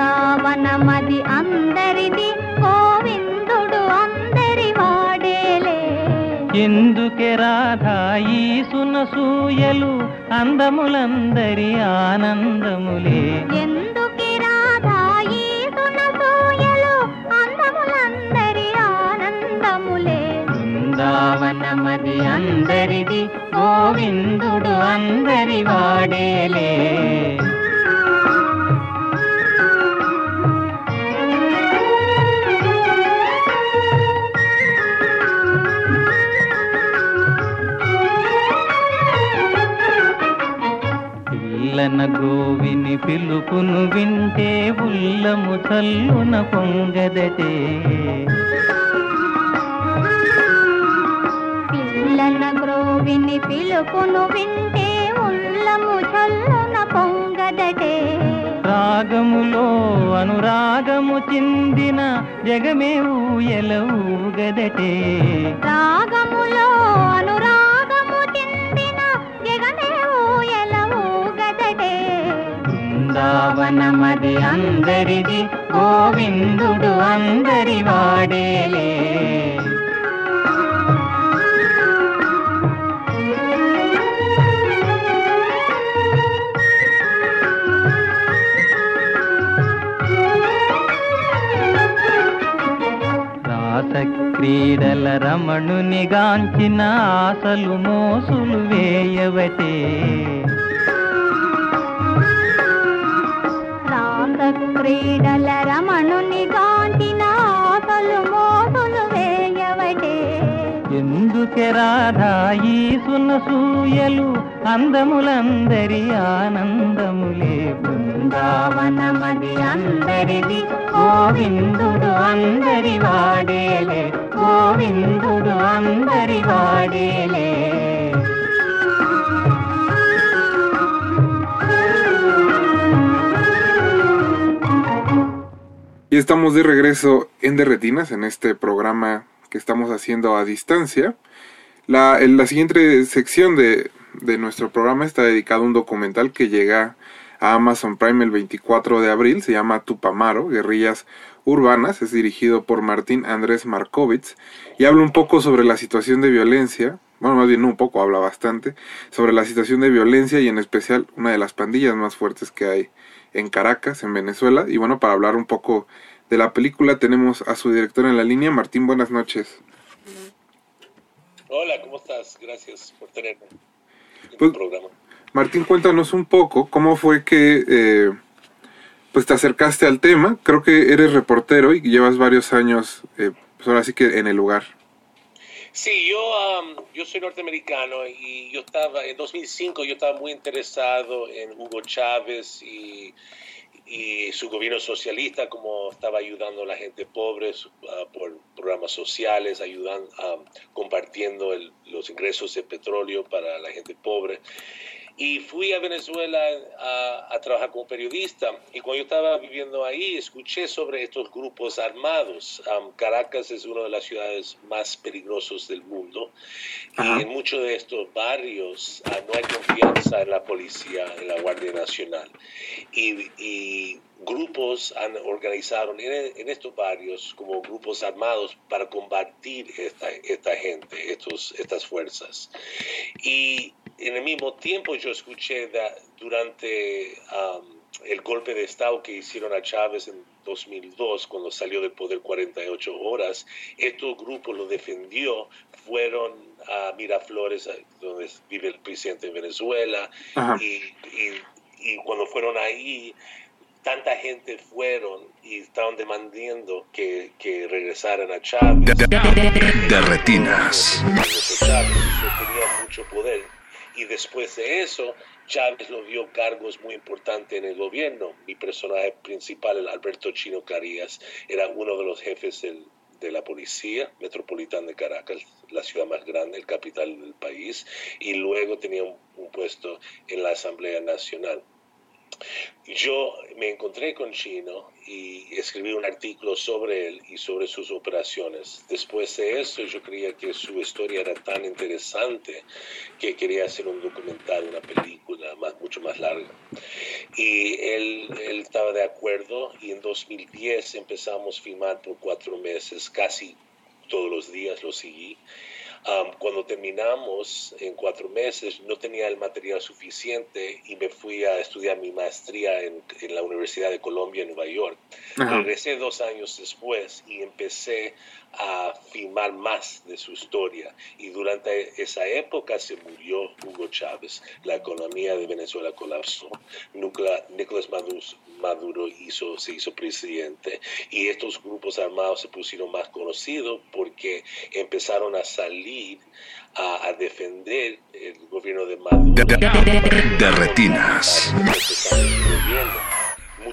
బృందావనమది అందరిది గోవిందుడు అందరి వాడేలే. ఎందుకే రాధా ఈ సునసూయలు అందములందరి ఆనందములే. ఎందుకి రాధా ఈ సునసూయలు అందములందరి ఆనందములే. బృందావనమది అందరిది గోవిందుడు అందరి వాడేలే. పిల్లన గోవిని పిలుపును వింటే ఉల్లము చల్లున పొంగదటే. పిల్లల గ్రోవిని పిలుపును వింటే ఉల్లము చల్లున పొంగదటే. రాగములో అనురాగము చిందిన జగమే ఊయల ఊగదటే రాగములో అనురాగము చెందిన జగమే ఊయల ఒక్కటే బృందావనమది అందరిది గోవిందుడు అందరి వాడేలే. క్రీడల రమణుని గాంచిన ఆశలు మోసులు వేయవటే. క్రీడల రమణుని గాంచిన ఆశలు మోసులు వేయవటే. ఎందుకే రాధా ఈ సునసూయలు అందములందరి ఆనందములే బృందావనమది అందరిది గోవిందుడు అందరి వాడేలే గోవిందుడు అందరి వాడేలే. Y estamos de regreso en Derretinas, en este programa que estamos haciendo a distancia. La, en la siguiente sección de, de nuestro programa está dedicado a un documental que llega a Amazon Prime el 24 de abril. Se llama Tupamaro, Guerrillas urbanas, es dirigido por Martín Andrés Markovitz y habla un poco sobre la situación de violencia, bueno, más bien no un poco, habla bastante, sobre la situación de violencia y en especial una de las pandillas más fuertes que hay en Caracas, en Venezuela. Y bueno, para hablar un poco de la película tenemos a su director en la línea, Martín, buenas noches. Hola, ¿cómo estás? Gracias por tenerme en Pues- tu programa. Martín, cuéntanos un poco cómo fue que eh, pues te acercaste al tema. Creo que eres reportero y llevas varios años, eh, pues ahora sí que en el lugar. Sí, yo, am, yo soy norteamericano y yo estaba, en 2005 yo estaba muy interesado en Hugo Chávez y, y su gobierno socialista, como estaba ayudando a la gente pobre ah, por programas sociales, ayudando, am, compartiendo el- los ingresos de petróleo para la gente pobre. Y fui a Venezuela a, a trabajar como periodista. Y cuando yo estaba viviendo ahí, escuché sobre estos grupos armados. Am, Caracas es una de las ciudades más peligrosas del mundo. Y en muchos de estos barrios ah, no hay confianza en la policía, en la Guardia Nacional. Y, y grupos han organizado en, en estos barrios como grupos armados para combatir esta, esta gente, estos, estas fuerzas. Y en el mismo tiempo yo escuché da- durante um, el golpe de Estado que hicieron a Chávez en 2002, cuando salió del poder 48 horas, estos grupos lo defendió, fueron a Miraflores, donde vive el presidente de Venezuela, y, y- y cuando fueron ahí, tanta gente fueron y estaban demandando que, que regresaran a Chávez. De retinas. Chávez tenía mucho poder. Y después de eso, Chávez lo dio cargos muy importantes en el gobierno. Mi personaje principal, el Alberto Chino Carías, era uno de los jefes de la policía metropolitana de Caracas, la ciudad más grande, el capital del país, y luego tenía un puesto en la Asamblea Nacional. Yo me encontré con Chino y escribí un artículo sobre él y sobre sus operaciones. Después de eso, yo creía que su historia era tan interesante que quería hacer un documental, una película más, mucho más larga. Y él, él estaba de acuerdo y en 2010 empezamos a filmar por cuatro meses, casi todos los días lo seguí. Um, cuando terminamos en cuatro meses no tenía el material suficiente y me fui a estudiar mi maestría en, en la Universidad de Colombia en Nueva York. Ajá. Regresé dos años después y empecé a filmar más de su historia. Y durante esa época se murió Hugo Chávez, la economía de Venezuela colapsó, Nicolás Maduro, hizo, se hizo presidente y estos grupos armados se pusieron más conocidos porque empezaron a salir a, a defender el gobierno de Maduro. De retinas.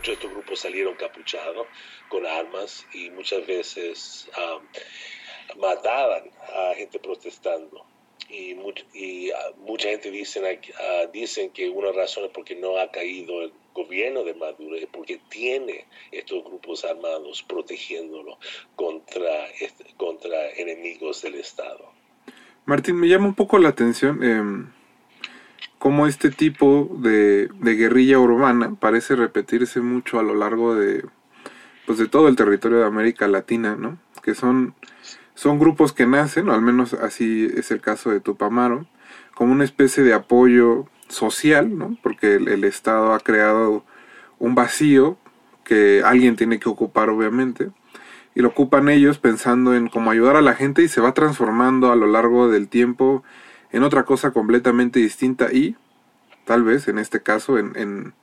Muchos de estos grupos salieron capuchados con armas y muchas veces um, mataban a gente protestando. Y, y, ah, mucha gente dicen, ah, dicen que una razón es porque no ha caído el gobierno de Maduro, es porque tiene estos grupos armados protegiéndolo contra, contra enemigos del Estado. Martín, me llama un poco la atención em, cómo este tipo de, de guerrilla urbana parece repetirse mucho a lo largo de, pues de todo el territorio de América Latina, ¿no? Que son, son grupos que nacen, o al menos así es el caso de Tupamaro, como una especie de apoyo social, ¿no? Porque el, el Estado ha creado un vacío que alguien tiene que ocupar, obviamente, y lo ocupan ellos pensando en cómo ayudar a la gente y se va transformando a lo largo del tiempo en otra cosa completamente distinta y tal vez en este caso en, en-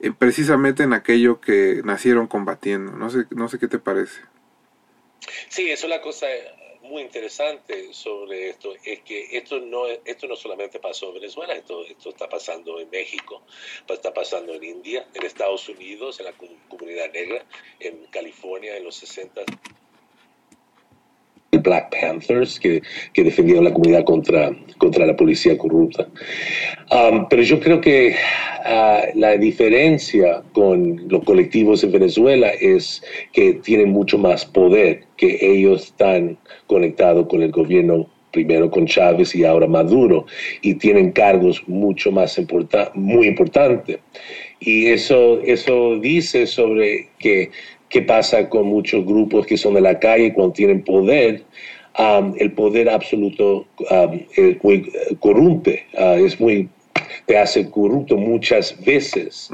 en precisamente en aquello que nacieron combatiendo. No sé, no sé qué te parece. Sí, eso es la cosa muy interesante sobre esto, es que esto no, esto no solamente pasó en Venezuela, esto, esto está pasando en México, está pasando en India, en Estados Unidos, en la com- comunidad negra, en California en los 60 Black Panthers que, que defendieron la comunidad contra, contra la policía corrupta. Um, pero yo creo que ah, la diferencia con los colectivos en Venezuela es que tienen mucho más poder, que ellos están conectados con el gobierno primero con Chávez y ahora Maduro, y tienen cargos mucho más importantes, muy importantes. Y eso, eso dice sobre que, qué pasa con muchos grupos que son de la calle cuando tienen poder. Um, el poder absoluto um, es muy eh, corrompe, uh, es muy te hace corrupto muchas veces.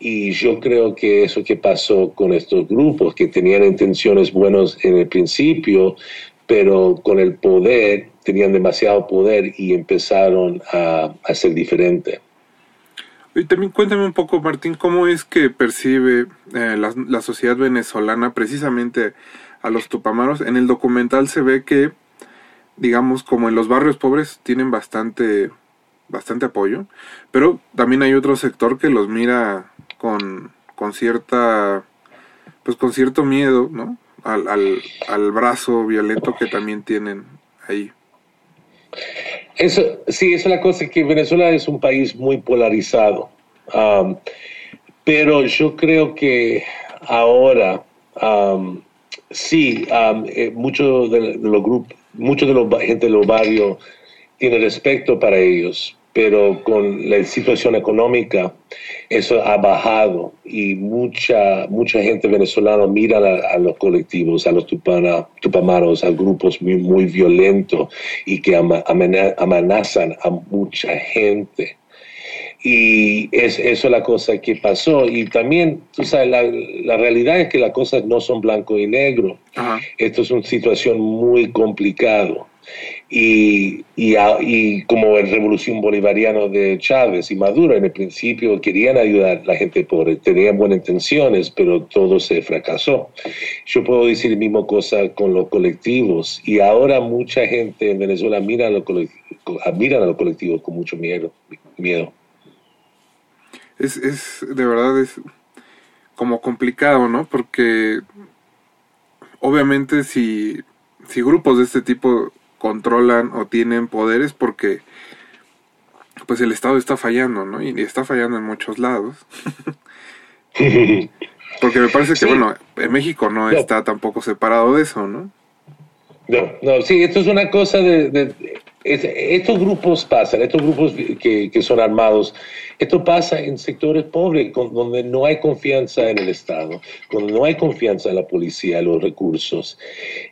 Y yo creo que eso que pasó con estos grupos, que tenían intenciones buenas en el principio, pero con el poder, tenían demasiado poder y empezaron a, a ser diferente. Y también cuéntame un poco, Martín, cómo es que percibe eh, la, la sociedad venezolana precisamente a los tupamaros. En el documental se ve que, digamos, como en los barrios pobres tienen bastante bastante apoyo, pero también hay otro sector que los mira con, con cierta, pues con cierto miedo, ¿no? Al, al, al brazo violento que también tienen ahí. Eso, sí, esa es la cosa que Venezuela es un país muy polarizado. Um, pero yo creo que ahora um, sí, um, eh, muchos de, de los grupos, muchos de los gente de los barrios tiene respeto para ellos, pero con la situación económica eso ha bajado y mucha mucha gente venezolana mira a, a los colectivos, a los tupana, tupamaros, a grupos muy, muy violentos y que ama, amenazan a mucha gente. Y es, eso es la cosa que pasó. Y también, tú sabes, la, la realidad es que las cosas no son blanco y negro. Esto es una situación muy complicada y, y, y, como el revolución bolivariano de Chávez y Maduro en el principio querían ayudar a la gente pobre, tenían buenas intenciones, pero todo se fracasó. Yo puedo decir la misma cosa con los colectivos y ahora mucha gente en Venezuela mira a los colectivos, miran a los colectivos con mucho miedo. miedo. Es, es, de verdad, es como complicado, ¿no? Porque obviamente si, si grupos de este tipo controlan o tienen poderes porque pues el Estado está fallando, ¿no? Y está fallando en muchos lados. porque me parece que, sí. bueno, en México no, no, está tampoco separado de eso, ¿no? No, no, sí, esto es una cosa de... de, de estos grupos pasan, estos grupos que, que, son armados, esto pasa en sectores pobres donde no hay confianza en el Estado, donde no hay confianza en la policía, en los recursos,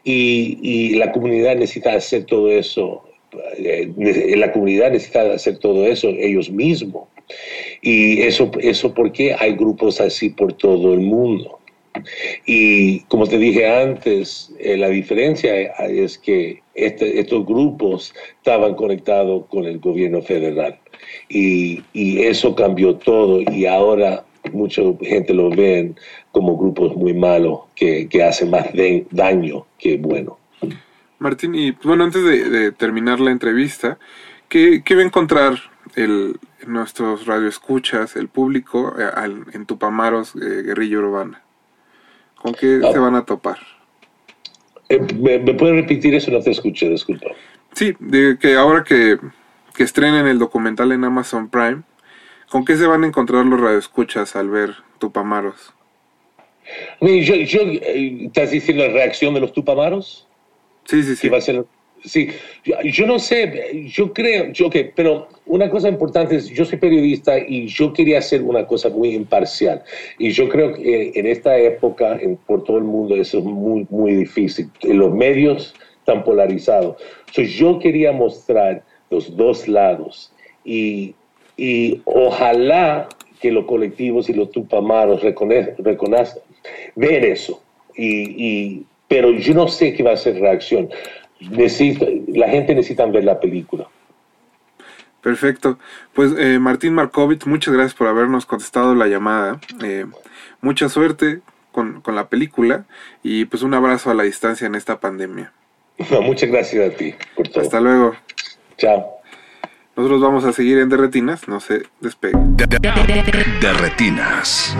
y, y la comunidad necesita hacer todo eso, eh, la comunidad necesita hacer todo eso ellos mismos. Y eso, eso porque hay grupos así por todo el mundo. Y como te dije antes, eh, la diferencia es que este, estos grupos estaban conectados con el gobierno federal y, eso cambió todo y ahora mucha gente lo ven como grupos muy malos que, que hacen más daño que bueno. Martín, y bueno, antes de, terminar la entrevista, ¿qué, va a encontrar el, nuestros radioescuchas, el público, eh, en Tupamaros, eh, Guerrilla Urbana? ¿Con qué oh. se van a topar? Eh, ¿me, ¿me, puedes repetir eso? No te escuché, disculpa. Sí, de que ahora que, que estrenen el documental en Amazon Prime, ¿con qué se van a encontrar los radioescuchas al ver Tupamaros? Yo, yo, eh, ¿Estás diciendo la reacción de los Tupamaros? Sí, sí, sí. va a ser Sí, yo, yo, no sé, yo creo, yo que, pero una cosa importante es, yo soy periodista y yo quería hacer una cosa muy imparcial. Y yo creo que en esta época, en, por todo el mundo, eso es muy, muy difícil. Los medios están polarizados. Entonces, yo quería mostrar los dos lados y, y ojalá que los colectivos y los tupamaros reconozcan, ver eso. Y, y, pero yo no sé qué va a ser reacción necesita, la gente necesita ver la película. Perfecto. Pues eh, Martín Markovitz, muchas gracias por habernos contestado la llamada. Eh, mucha suerte con, con, la película y pues un abrazo a la distancia en esta pandemia. No, muchas gracias a ti por todo. Hasta luego. Chao. Nosotros vamos a seguir en Derretinas, no se despegue. Derretinas.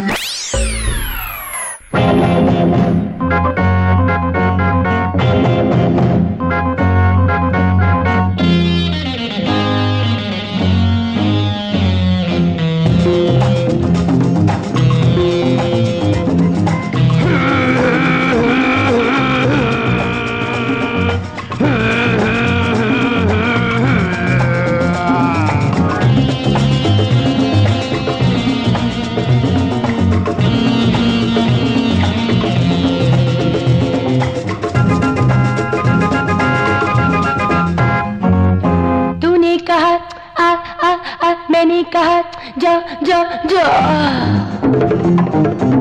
这这啊。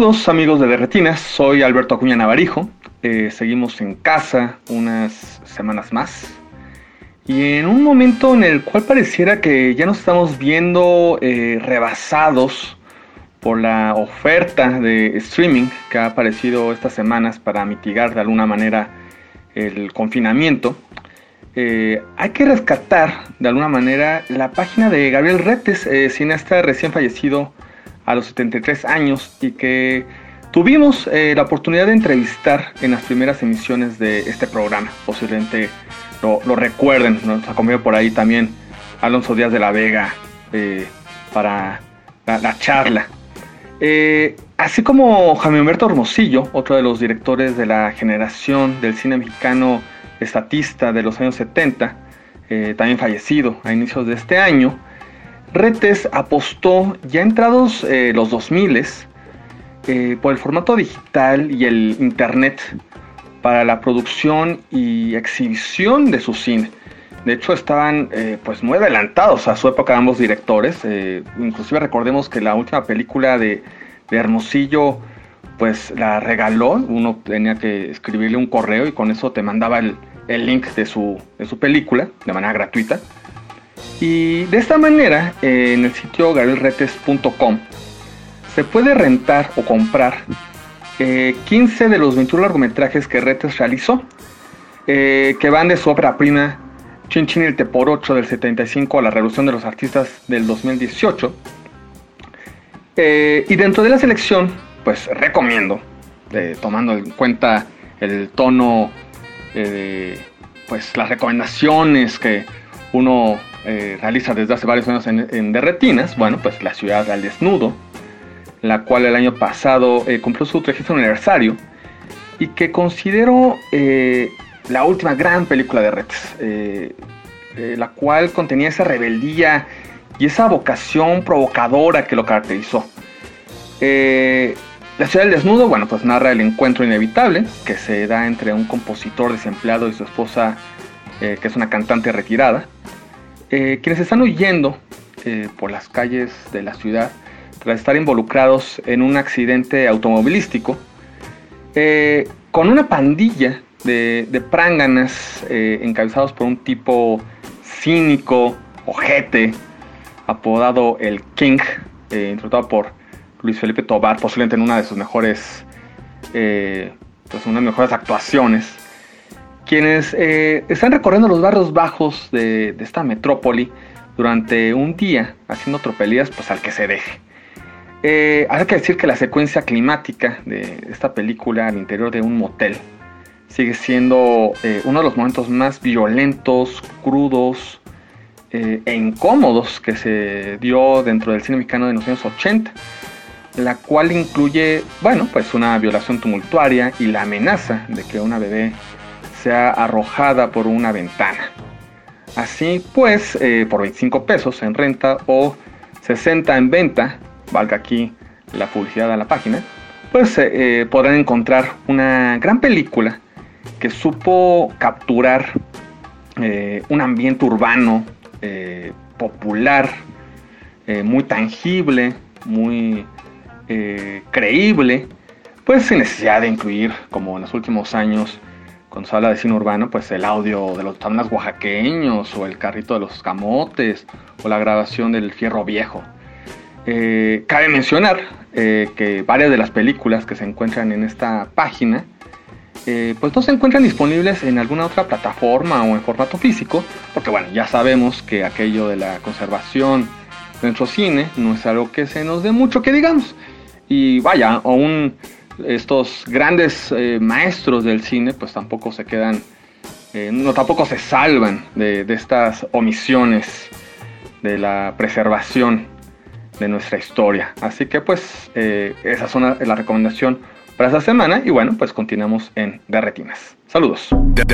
Saludos amigos de Derretinas, soy Alberto Acuña Navarijo. Eh, seguimos en casa unas semanas más. Y en un momento en el cual pareciera que ya nos estamos viendo eh, rebasados por la oferta de streaming que ha aparecido estas semanas para mitigar de alguna manera el confinamiento, eh, hay que rescatar de alguna manera la página de Gabriel Retes, eh, cineasta recién fallecido a los 73 años y que tuvimos eh, la oportunidad de entrevistar en las primeras emisiones de este programa. Posiblemente lo, recuerden, nos acompañó por ahí también Alonso Díaz de la Vega para la, charla. así como Jaime Humberto Hermosillo, otro de los directores de la generación del cine mexicano estatista de los años 70, eh, también fallecido a inicios de este año, Retes apostó ya entrados eh, los 2000 eh, por el formato digital y el internet para la producción y exhibición de su cine. De hecho, estaban pues muy adelantados a su época ambos directores. inclusive recordemos que la última película de, de Hermosillo pues la regaló. Uno tenía que escribirle un correo y con eso te mandaba el, el link de su, de su película de manera gratuita. Y de esta manera, en el sitio gabrielretes.com se puede rentar o comprar 15 eh, de los 21 largometrajes que Retes realizó, eh, que van de su obra prima Chin Chin el Por 8 del 75 a la Revolución de los Artistas del 2018. Eh, y dentro de la selección, pues recomiendo, tomando en cuenta el tono eh, pues las recomendaciones que uno eh, realiza desde hace varios años en, Derretinas, bueno, pues la ciudad al desnudo, la cual el año pasado eh, cumplió su 30 aniversario y que considero la última gran película de Retes, la cual contenía esa rebeldía y esa vocación provocadora que lo caracterizó. La ciudad del desnudo, bueno, pues narra el encuentro inevitable que se da entre un compositor desempleado y su esposa, eh, que es una cantante retirada, eh, quienes están huyendo eh, por las calles de la ciudad tras estar involucrados en un accidente automovilístico con una pandilla de, de pránganas encabezados por un tipo cínico, ojete, apodado el King, interpretado por Luis Felipe Tobar, posiblemente en una de sus mejores, eh, pues mejores actuaciones, quienes eh, están recorriendo los barrios bajos de, esta metrópoli durante un día, haciendo tropelías pues al que se deje. Eh, hay que decir que la secuencia climática de esta película al interior de un motel sigue siendo uno de los momentos más violentos, crudos e incómodos que se dio dentro del cine mexicano de los años 80 la cual incluye, bueno, pues una violación tumultuaria y la amenaza de que una bebé sea arrojada por una ventana. Así pues, eh, por 25 pesos en renta o 60 en venta, valga aquí la publicidad de la página, pues eh, podrán encontrar una gran película que supo capturar eh, un ambiente urbano popular, muy tangible, muy eh, creíble, pues sin necesidad de incluir, como en los últimos años, cuando se habla de cine urbano, pues el audio de los tablas oaxaqueños, o el carrito de los camotes, o la grabación del fierro viejo. Eh, cabe mencionar eh, que varias de las películas que se encuentran en esta página, pues no se encuentran disponibles en alguna otra plataforma o en formato físico, porque bueno, ya sabemos que aquello de la conservación de nuestro cine no es algo que se nos dé mucho que digamos. Y vaya, aún estos grandes eh, maestros del cine pues tampoco se quedan, eh, no tampoco se salvan de, estas omisiones de la preservación de nuestra historia. Así que pues eh, esa es la recomendación para esta semana y bueno pues continuamos en Derretinas. Saludos. De.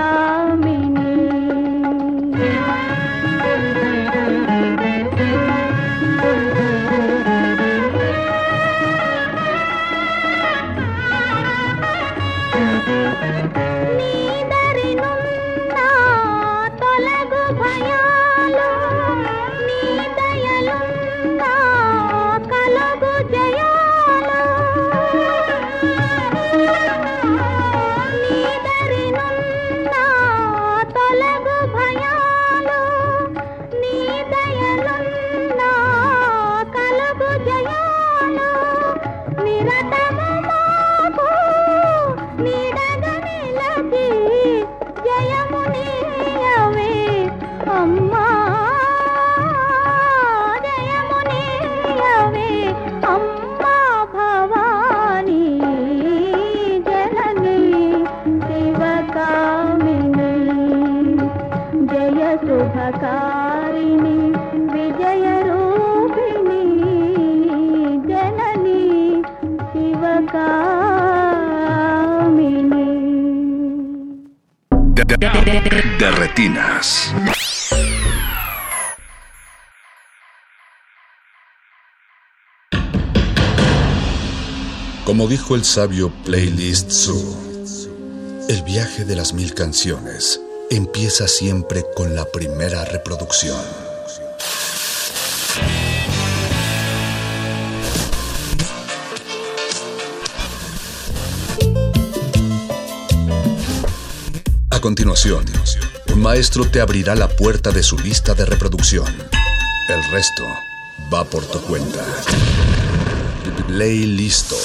Ram De, retinas. Como dijo el sabio Playlist Zoo, el viaje de las mil canciones empieza siempre con la primera reproducción. Continuación, un maestro te abrirá la puerta de su lista de reproducción. El resto va por tu cuenta. Ley listo.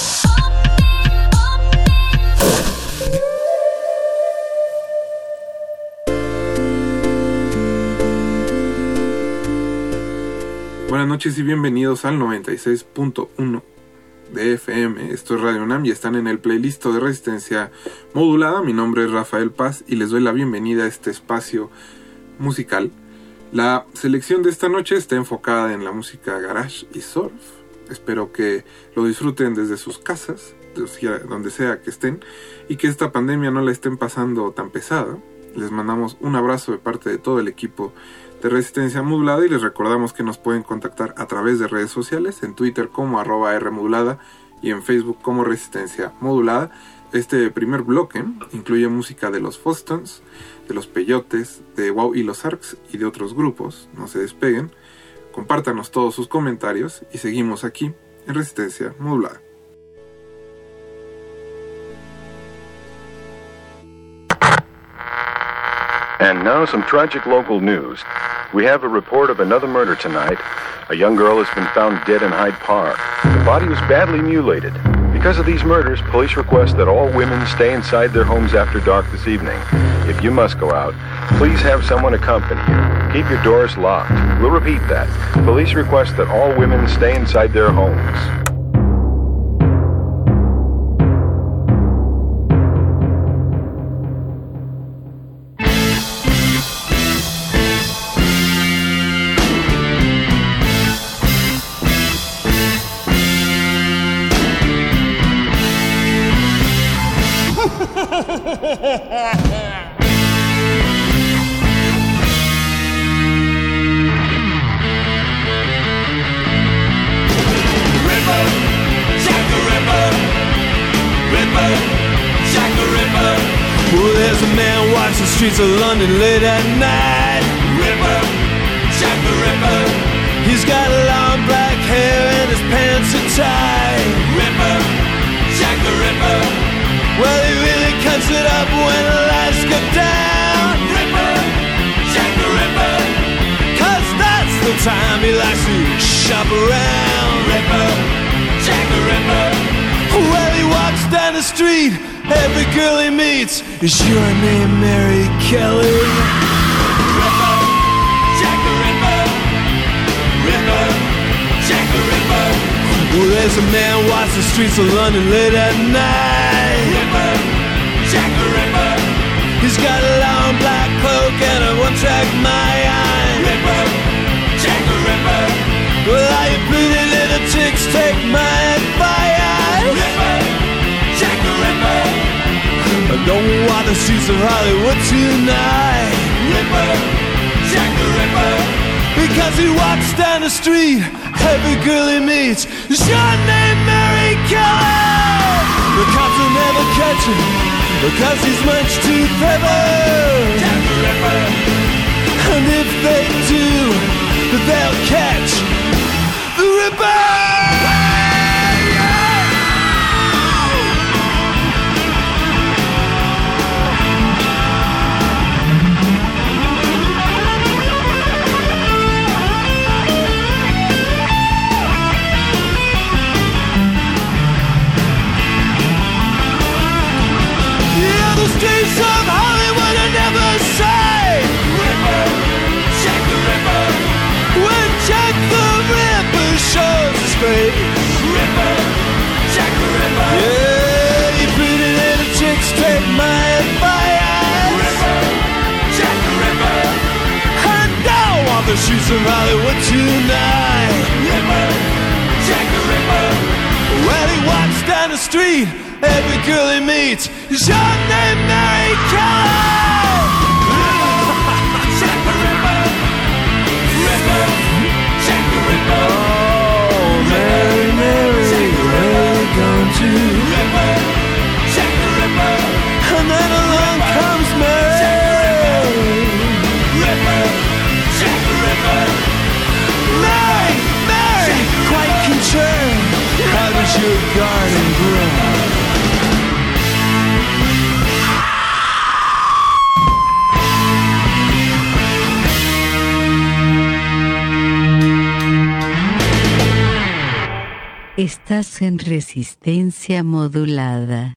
Buenas noches y bienvenidos al 96.1 de FM. Esto es Radio UNAM y están en el playlist de Resistencia Modulada. Mi nombre es Rafael Paz y les doy la bienvenida a este espacio musical. La selección de esta noche está enfocada en la música garage y surf. Espero que lo disfruten desde sus casas, donde sea que estén, y que esta pandemia no la estén pasando tan pesada. Les mandamos un abrazo de parte de todo el equipo de Resistencia Modulada y les recordamos que nos pueden contactar a través de redes sociales, en Twitter como arroba Rmodulada y en Facebook como Resistencia Modulada. Este primer bloque incluye música de los Fostons, de los Peyotes, de Wow y los Arcs y de otros grupos. No se despeguen, compártanos todos sus comentarios y seguimos aquí en Resistencia Modulada. And now some tragic local news. We have a report of another murder tonight. A young girl has been found dead in Hyde Park. The body was badly mutilated. Because of these murders, police request that all women stay inside their homes after dark this evening. If you must go out, please have someone accompany you. Keep your doors locked. We'll repeat that. Police request that all women stay inside their homes. Streets of London late at night. Ripper, Jack the Ripper, He's got long black hair and his pants are tight. Ripper, Jack the Ripper, Well, he really cuts it up when the lights go down. Ripper, Jack the Ripper, Cause that's the time he likes to shop around. Ripper, Jack the Ripper. Well, he walks down the street. Every girl he meets is your name, Mary Kelly. Ripper, Jack the Ripper, Ripper, Jack the Ripper, Well, there's a man walks the streets of London late at night. Ripper, Jack the Ripper, He's got a long black cloak and a one-track mind. Ripper, Jack the Ripper, Well, all you pretty little chicks take my advice. I don't want the streets of Hollywood tonight. Ripper, Jack the Ripper, Because he walks down the street, every girl he meets is your name, Mary Kelly. The cops will never catch him because he's much too clever. Jack the Ripper, And if they do, they'll catch the streets of Hollywood tonight. Ripper, Jack the Ripper, When he walks down the street, every girl he meets is your name, Mary Kelly. Estás en resistencia modulada.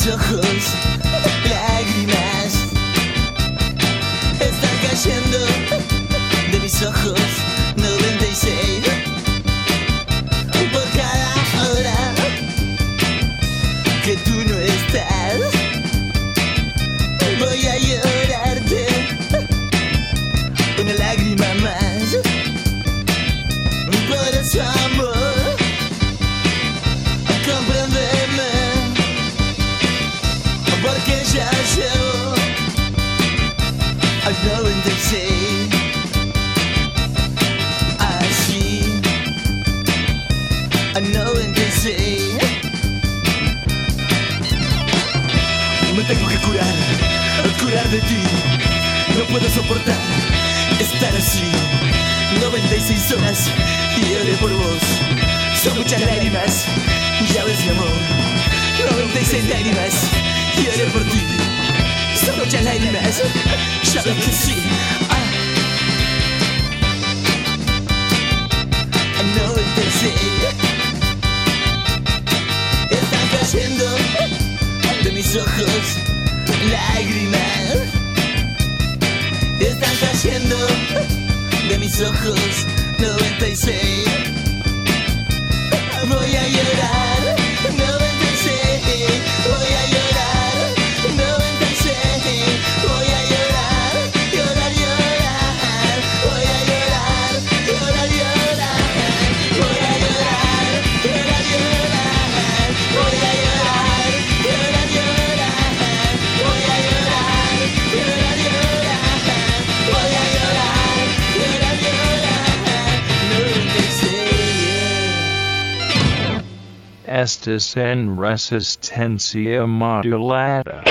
Mis ojos lágrimas. Están cayendo de mis ojos puedo soportar Estar así. 96 horas Y oré por vos. Son muchas lágrimas, ya ves mi amor. 96 lágrimas, y oré por ti. Son muchas lágrimas, ya ves que sí. Ah. 96 Están cayendo de mis ojos lágrimas de mis ojos 96. Voy a llorar. estis en resistencia modulata.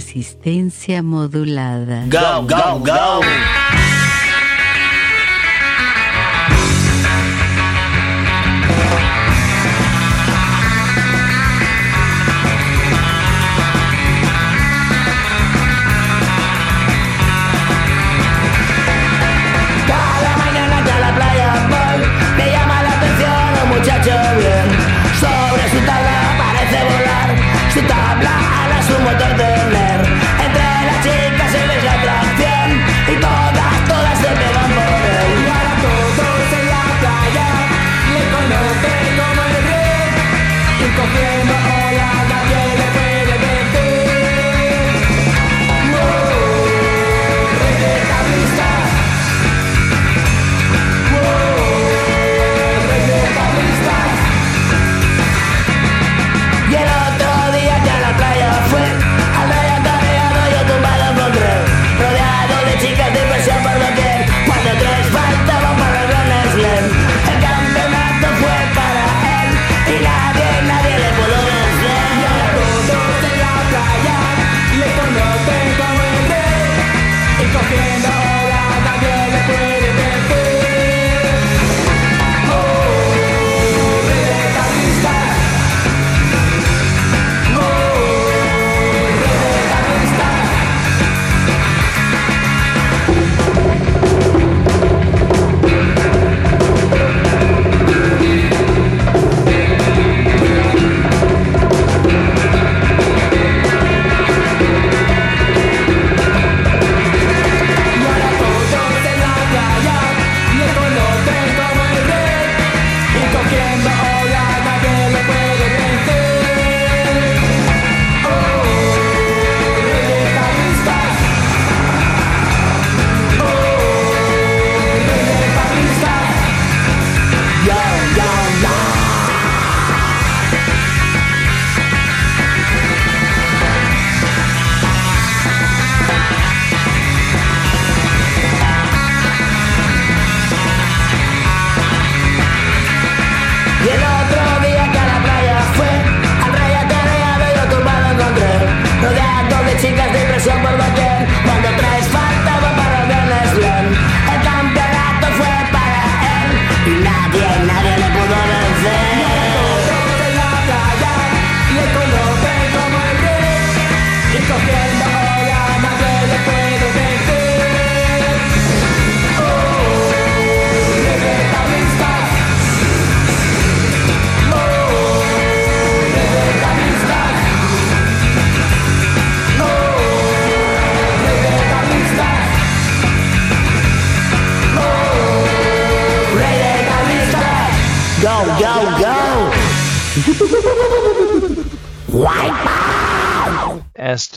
resistencia modulada.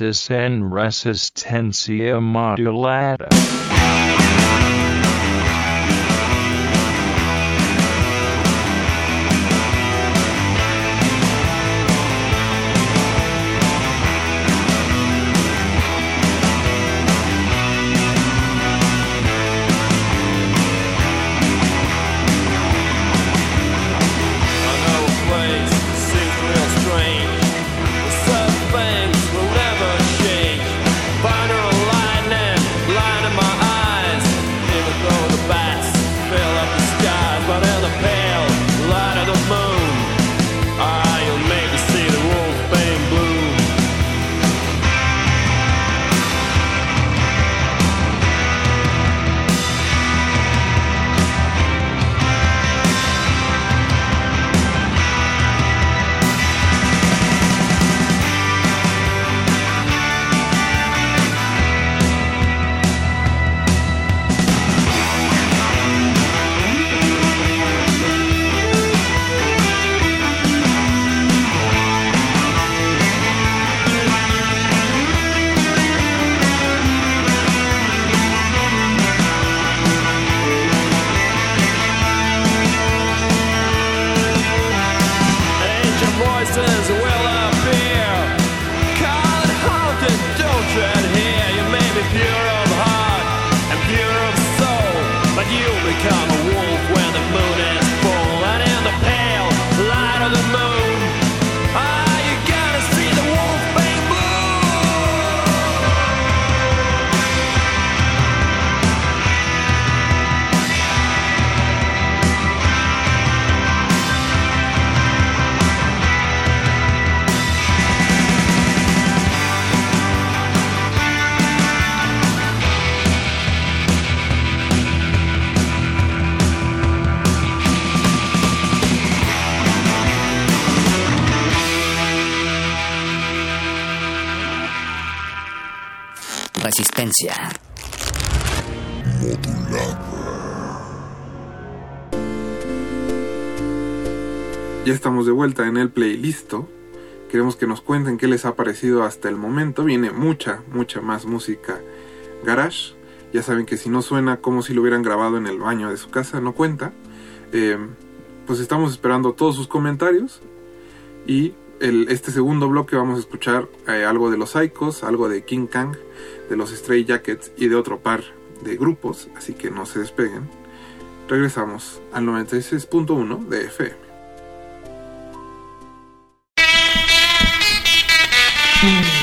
Estis en resistencia modulada. Ya estamos de vuelta en el playlist. Queremos que nos cuenten qué les ha parecido hasta el momento. Viene mucha, mucha más música garage. Ya saben que si no suena como si lo hubieran grabado en el baño de su casa, no cuenta. Eh, pues estamos esperando todos sus comentarios. Y este segundo bloque vamos a escuchar eh, algo de los Psychos, algo de King Kang, de los Stray Jackets y de otro par de grupos. Así que no se despeguen. Regresamos al 96.1 de FM. ¡Ha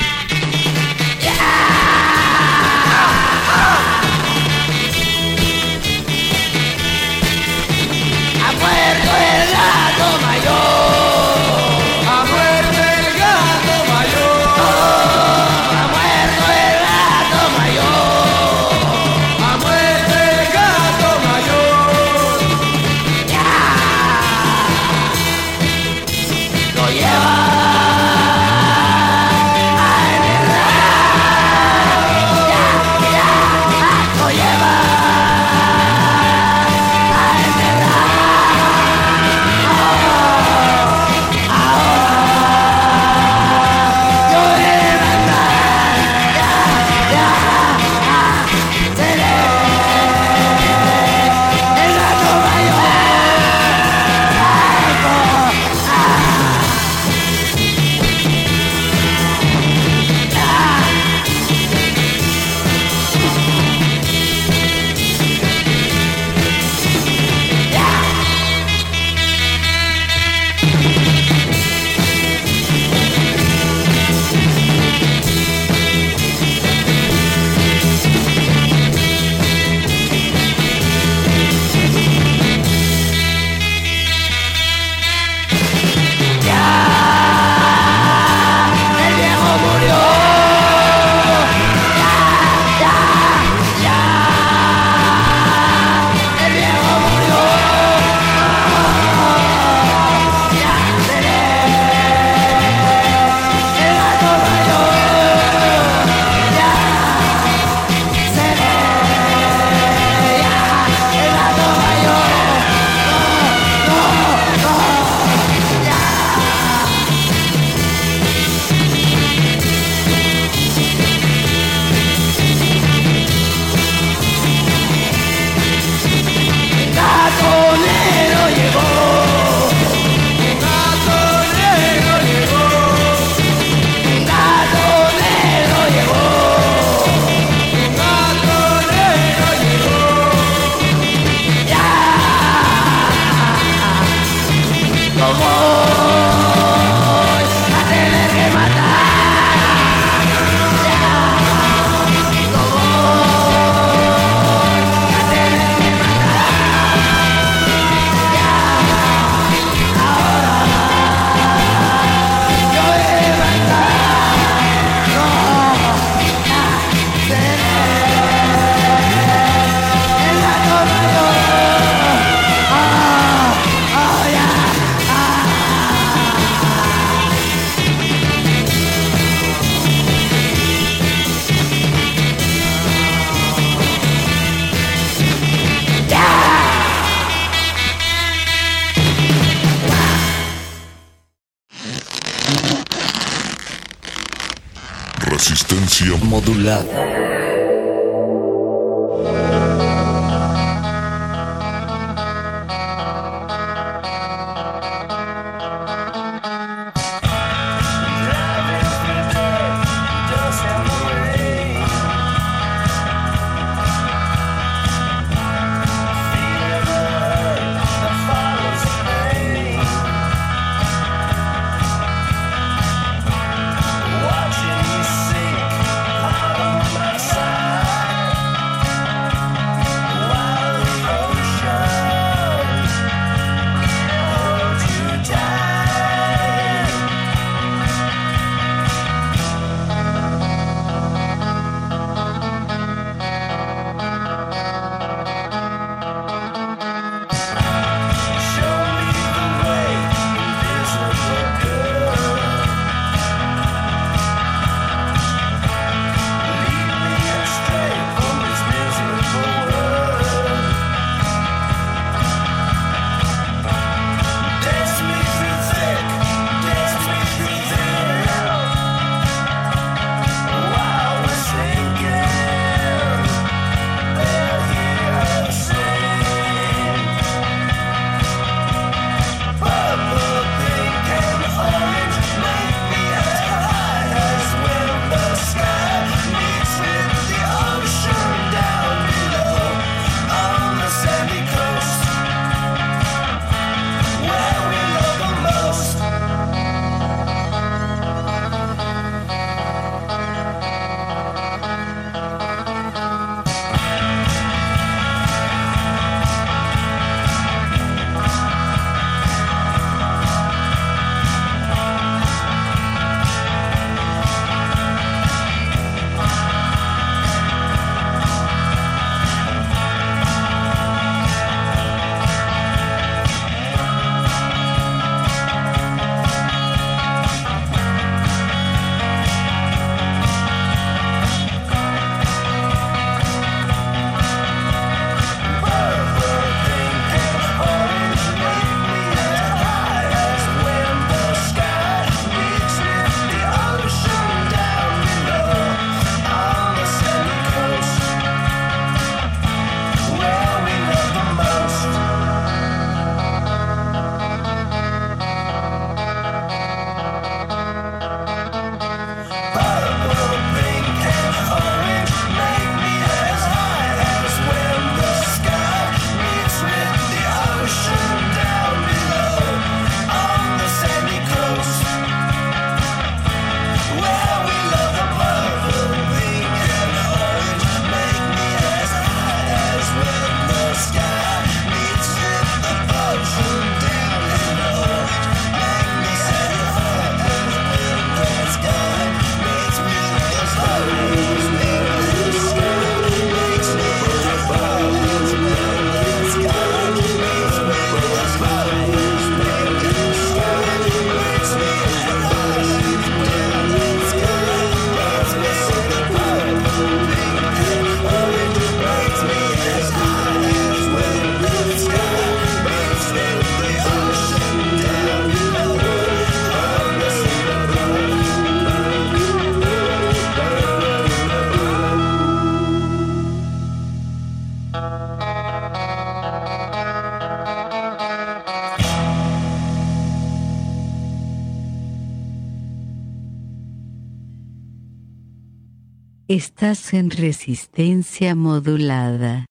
Estás en resistencia modulada.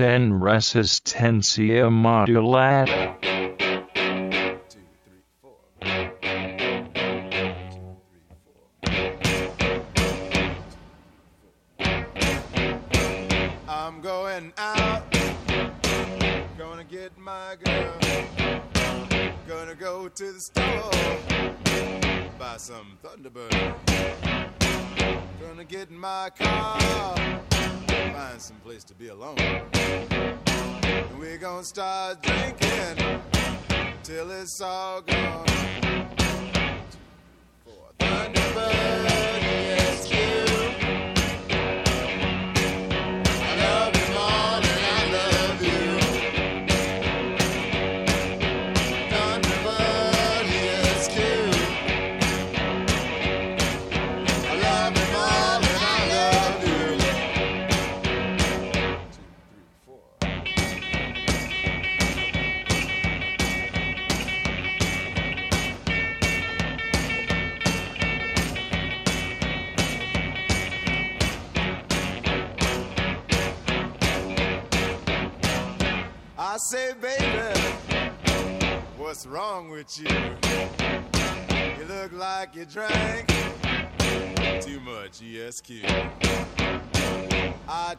en resistencia modulada.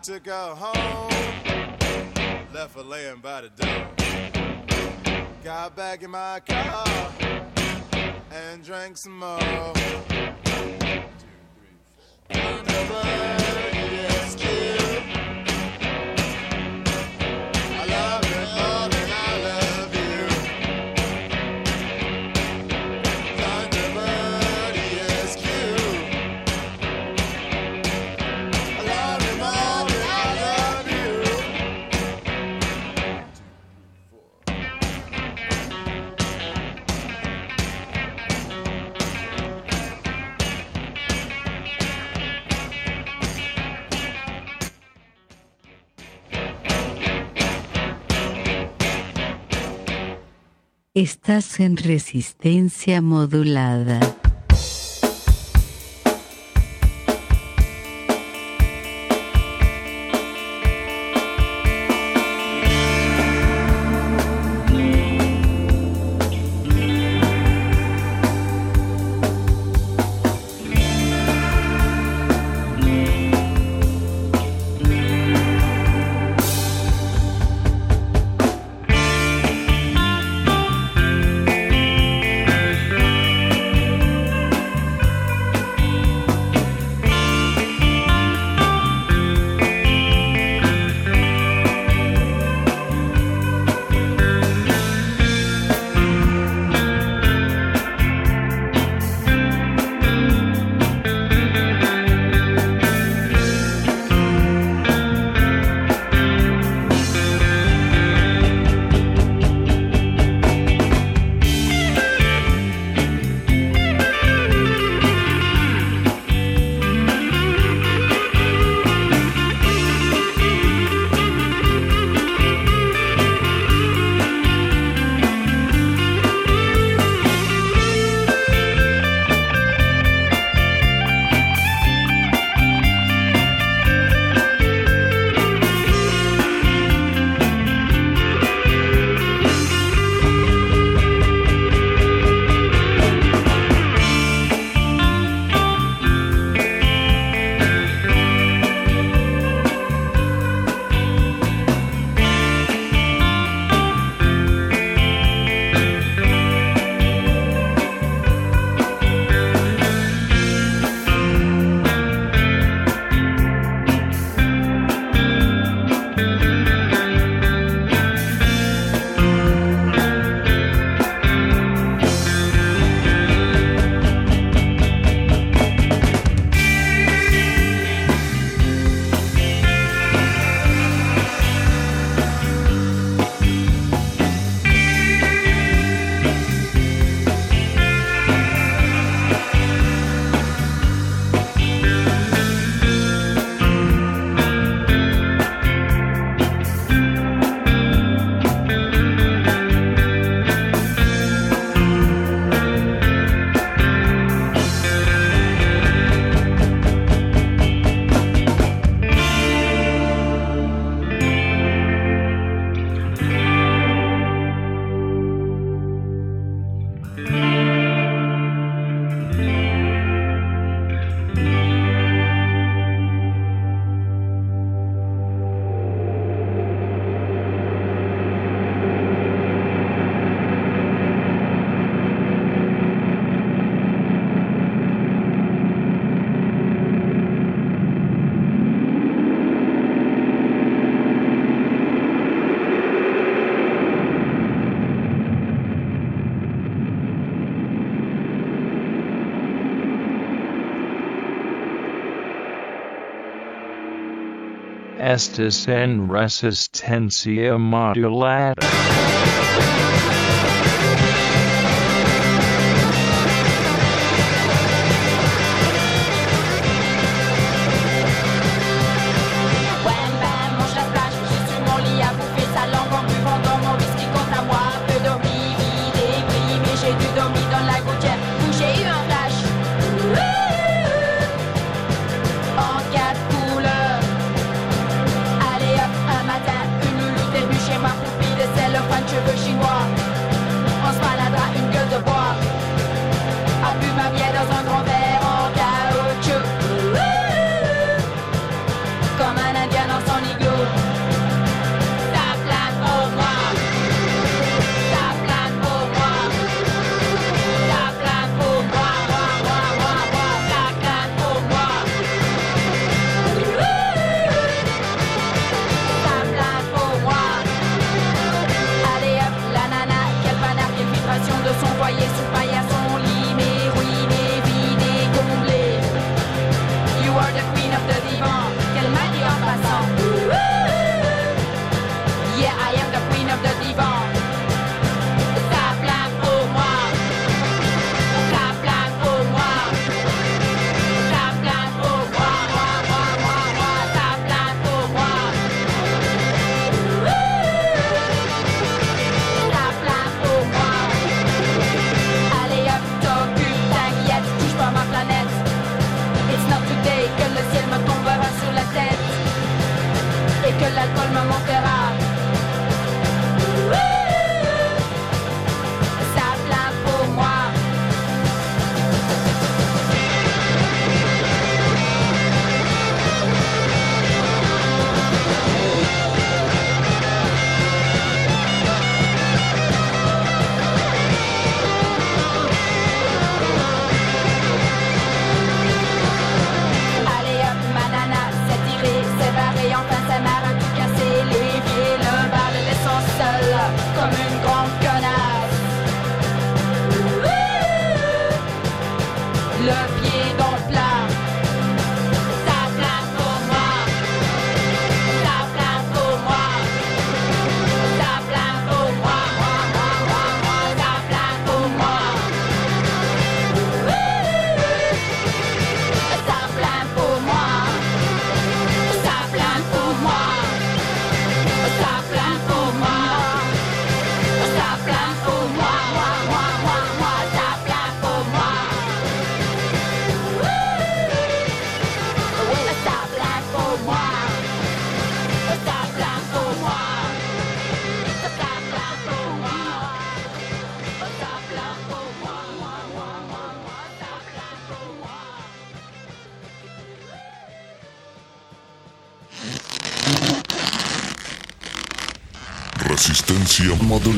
took her home, left her laying by the door. Got back in my car and drank some more. Two, three, four. Estás en resistencia modulada. Estes en resistencia modulada.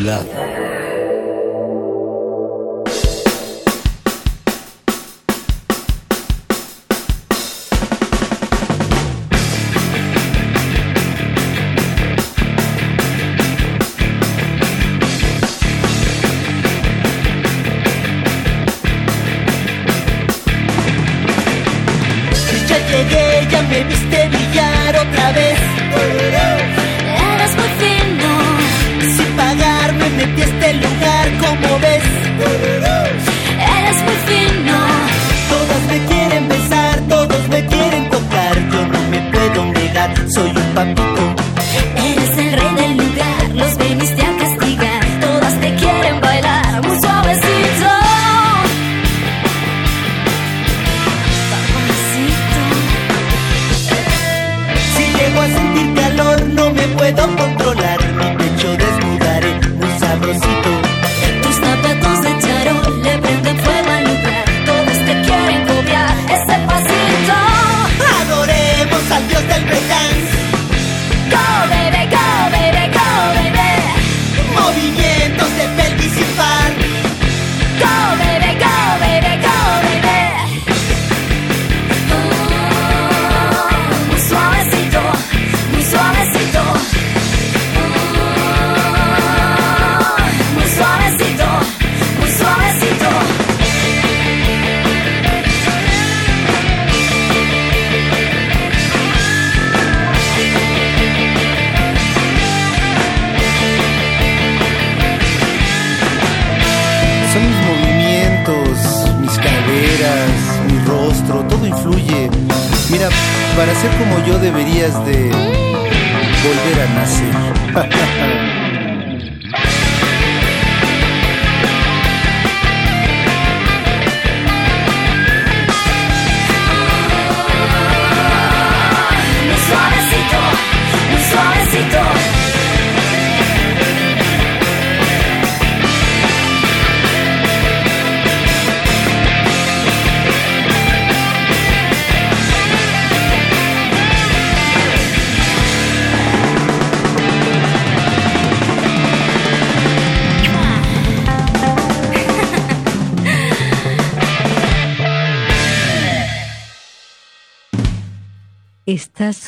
Resistencia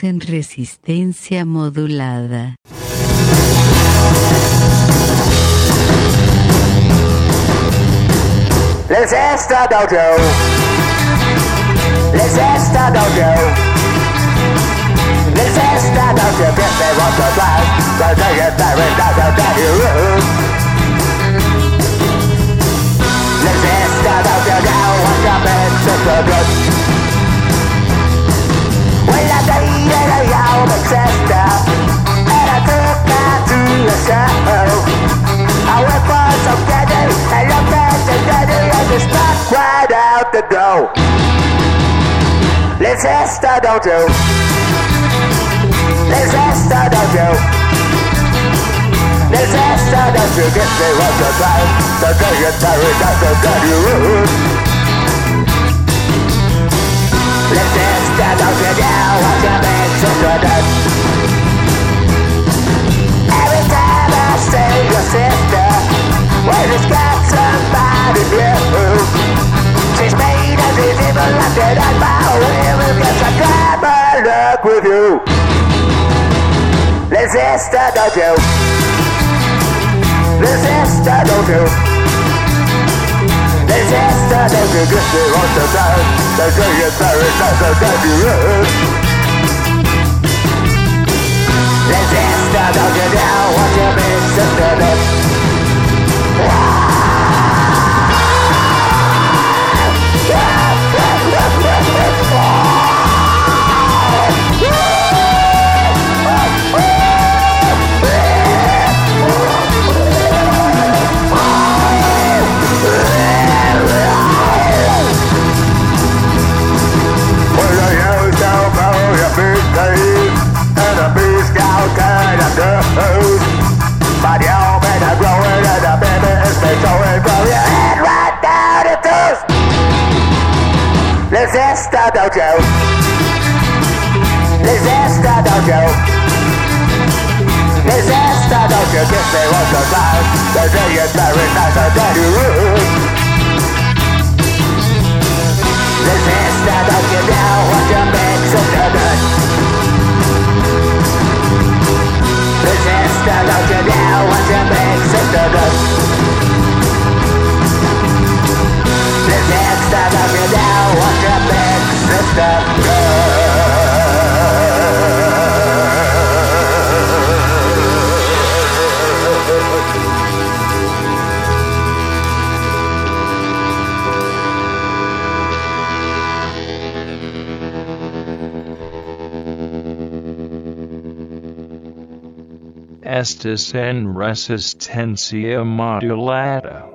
en resistencia modulada. Les esta dojo. Les esta dojo. Les esta dojo. Get esta? Dated a young sister. And I took her to the show. I went for some candy and looked at the daddy and the stuck right out the door. Les esta dojo. Les esta dojo. Les esta dojo. Guess they want to drive. So they get married at the daddy room. Les esta dojo. Now watch your man sister dance. Every time I say your sister, well, it's got somebody new. She's made as if even left it on my will. Guess I tried my luck with you. Les esta dojo. Les esta dojo. Les esta dojo. Guess they want to die. They say it's very nice to get you in. Les esta dojo. Now Les esta dojo. Les esta dojo. Les esta dojo. Guess they want to drive. They say it's very nice and daddy rude. Les esta dojo. Now watch your big sister dance. Les esta dojo. Now watch your big sister dance. Les esta dojo. Now watch your big sister Estes en resistencia modulada.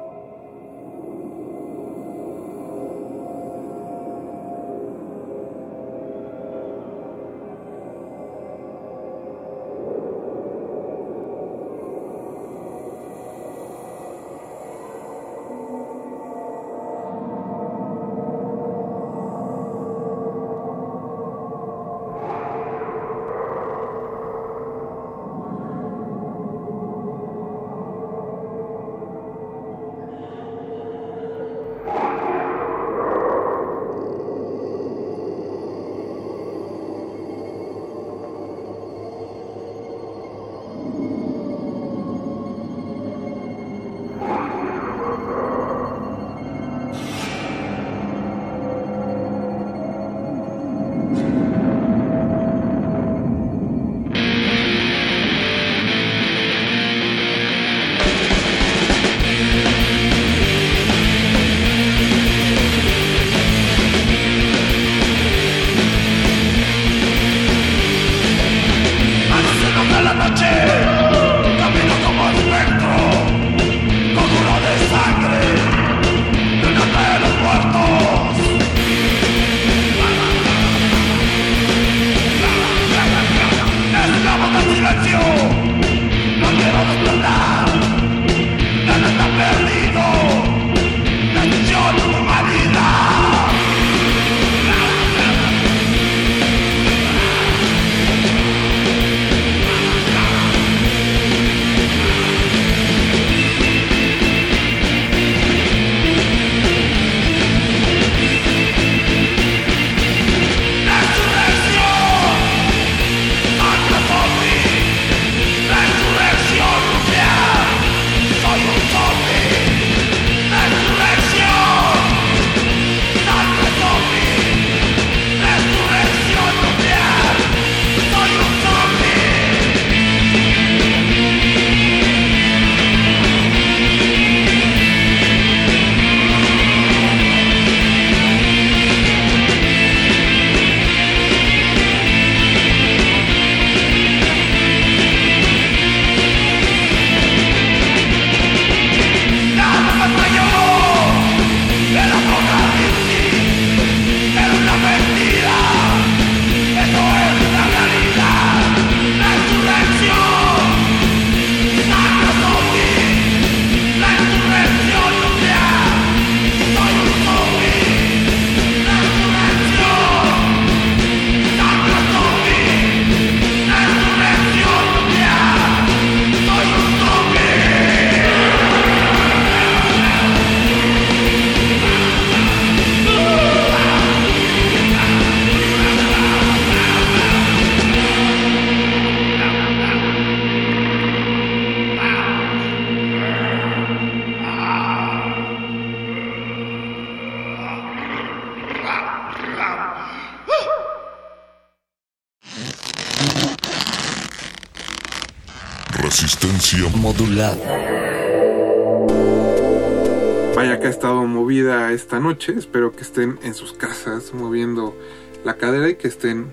Espero que estén en sus casas moviendo la cadera y que estén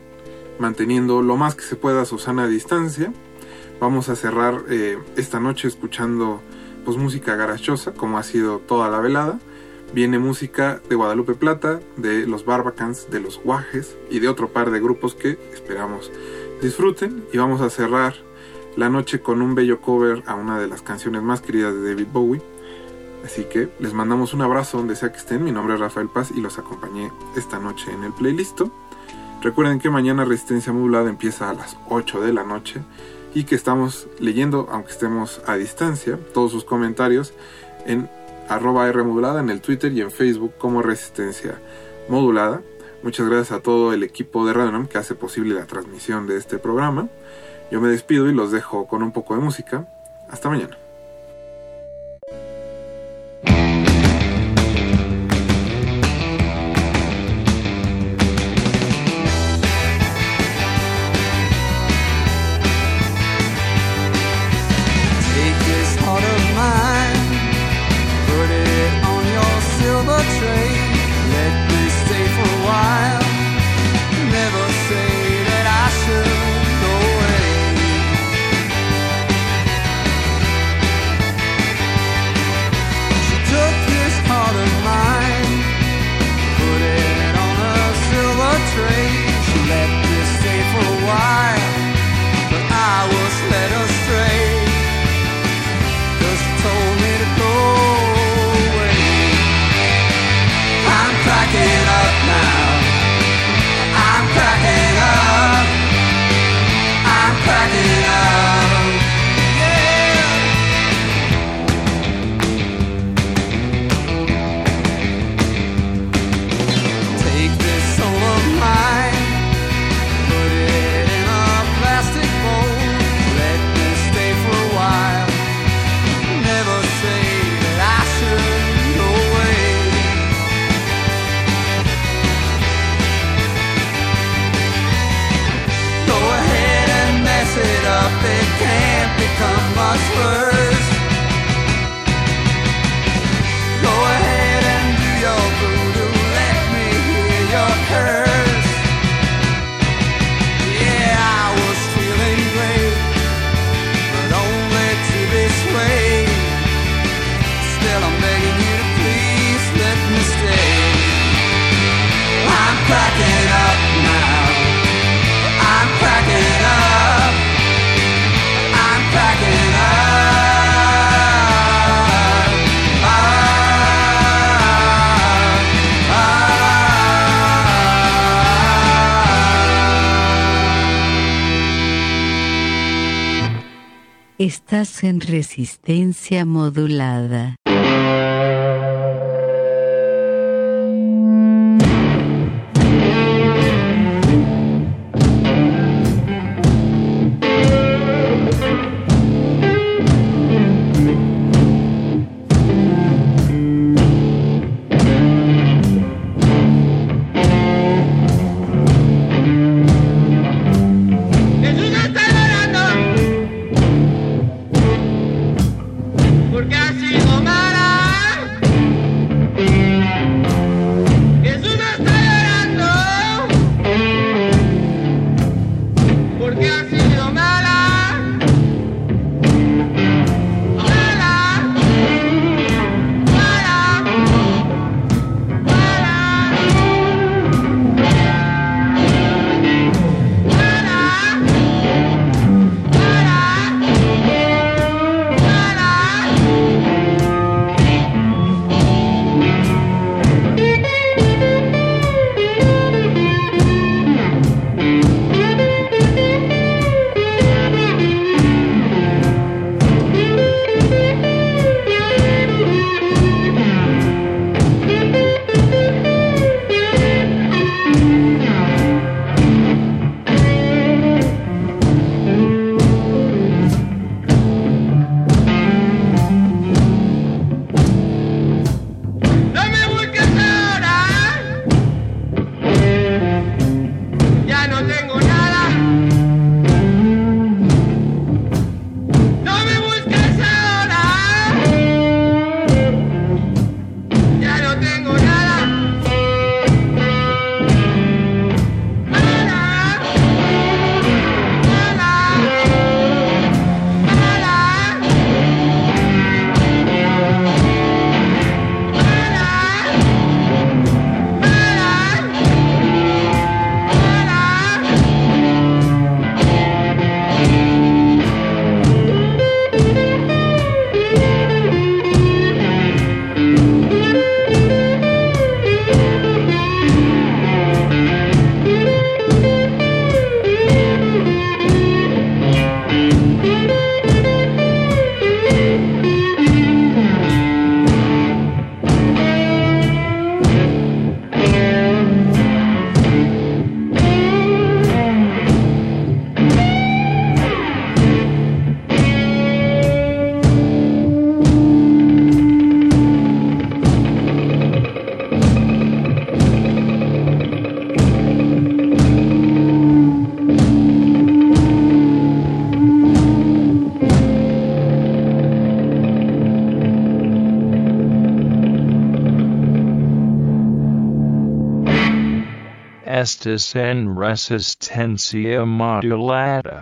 manteniendo lo más que se pueda su sana distancia. Vamos a cerrar eh, esta noche escuchando pues música garachosa como ha sido toda la velada. Viene música de Guadalupe Plata, de los Barbacans, de los Guajes y de otro par de grupos que esperamos disfruten. Y vamos a cerrar la noche con un bello cover a una de las canciones más queridas de David Bowie. Así que les mandamos un abrazo donde sea que estén. Mi nombre es Rafael Paz y los acompañé esta noche en el playlist. Recuerden que mañana Resistencia Modulada empieza a las 8 de la noche y que estamos leyendo, aunque estemos a distancia, todos sus comentarios en arroba en el Twitter y en Facebook como Resistencia Modulada. Muchas gracias a todo el equipo de Radio Nam que hace posible la transmisión de este programa. Yo me despido y los dejo con un poco de música. Hasta mañana. En resistencia modulada. En resistencia modulada.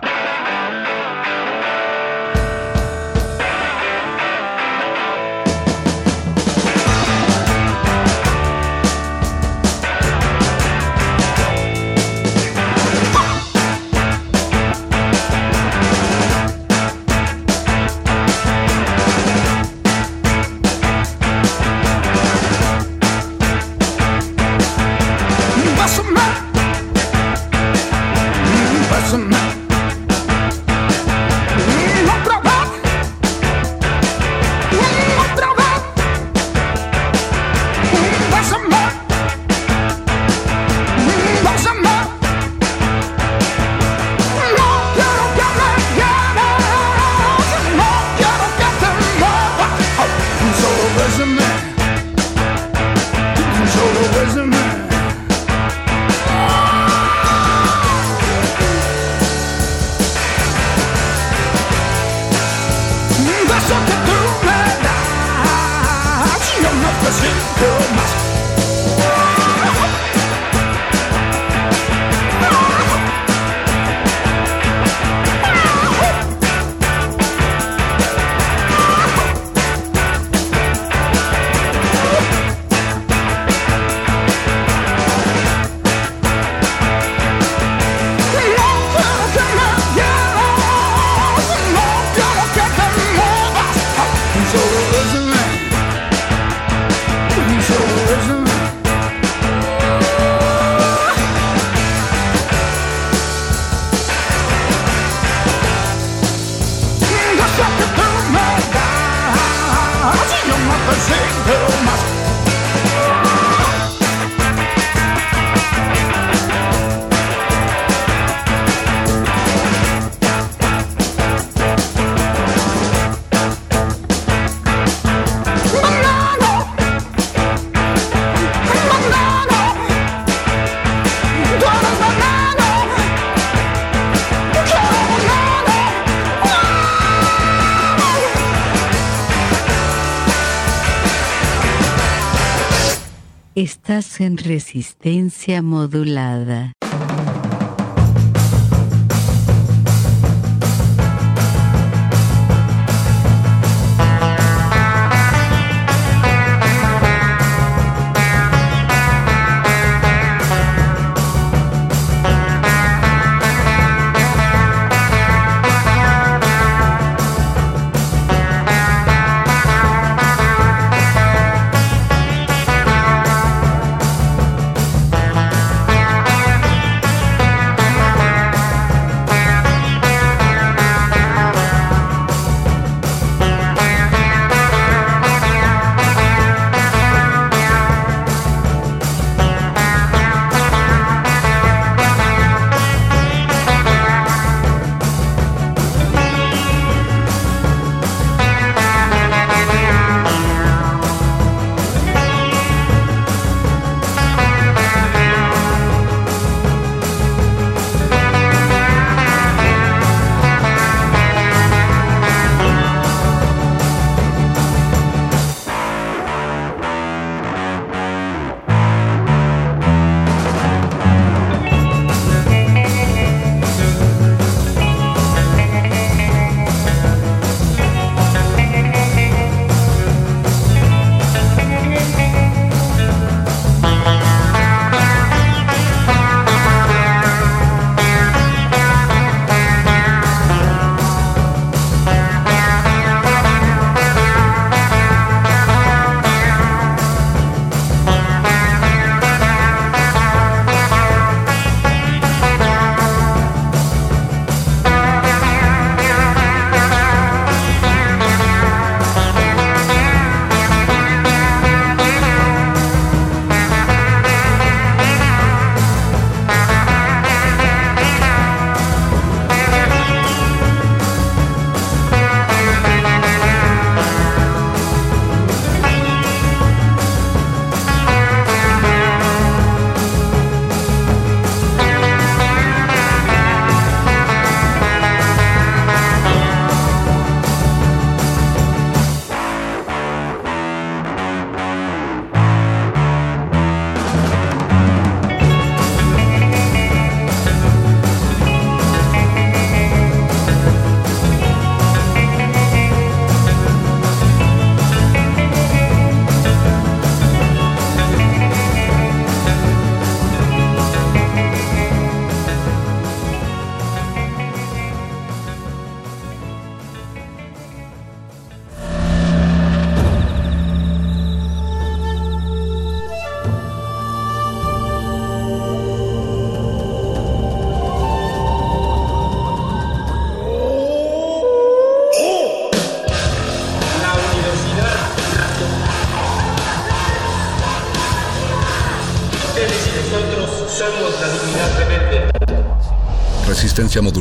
En resistencia modulada.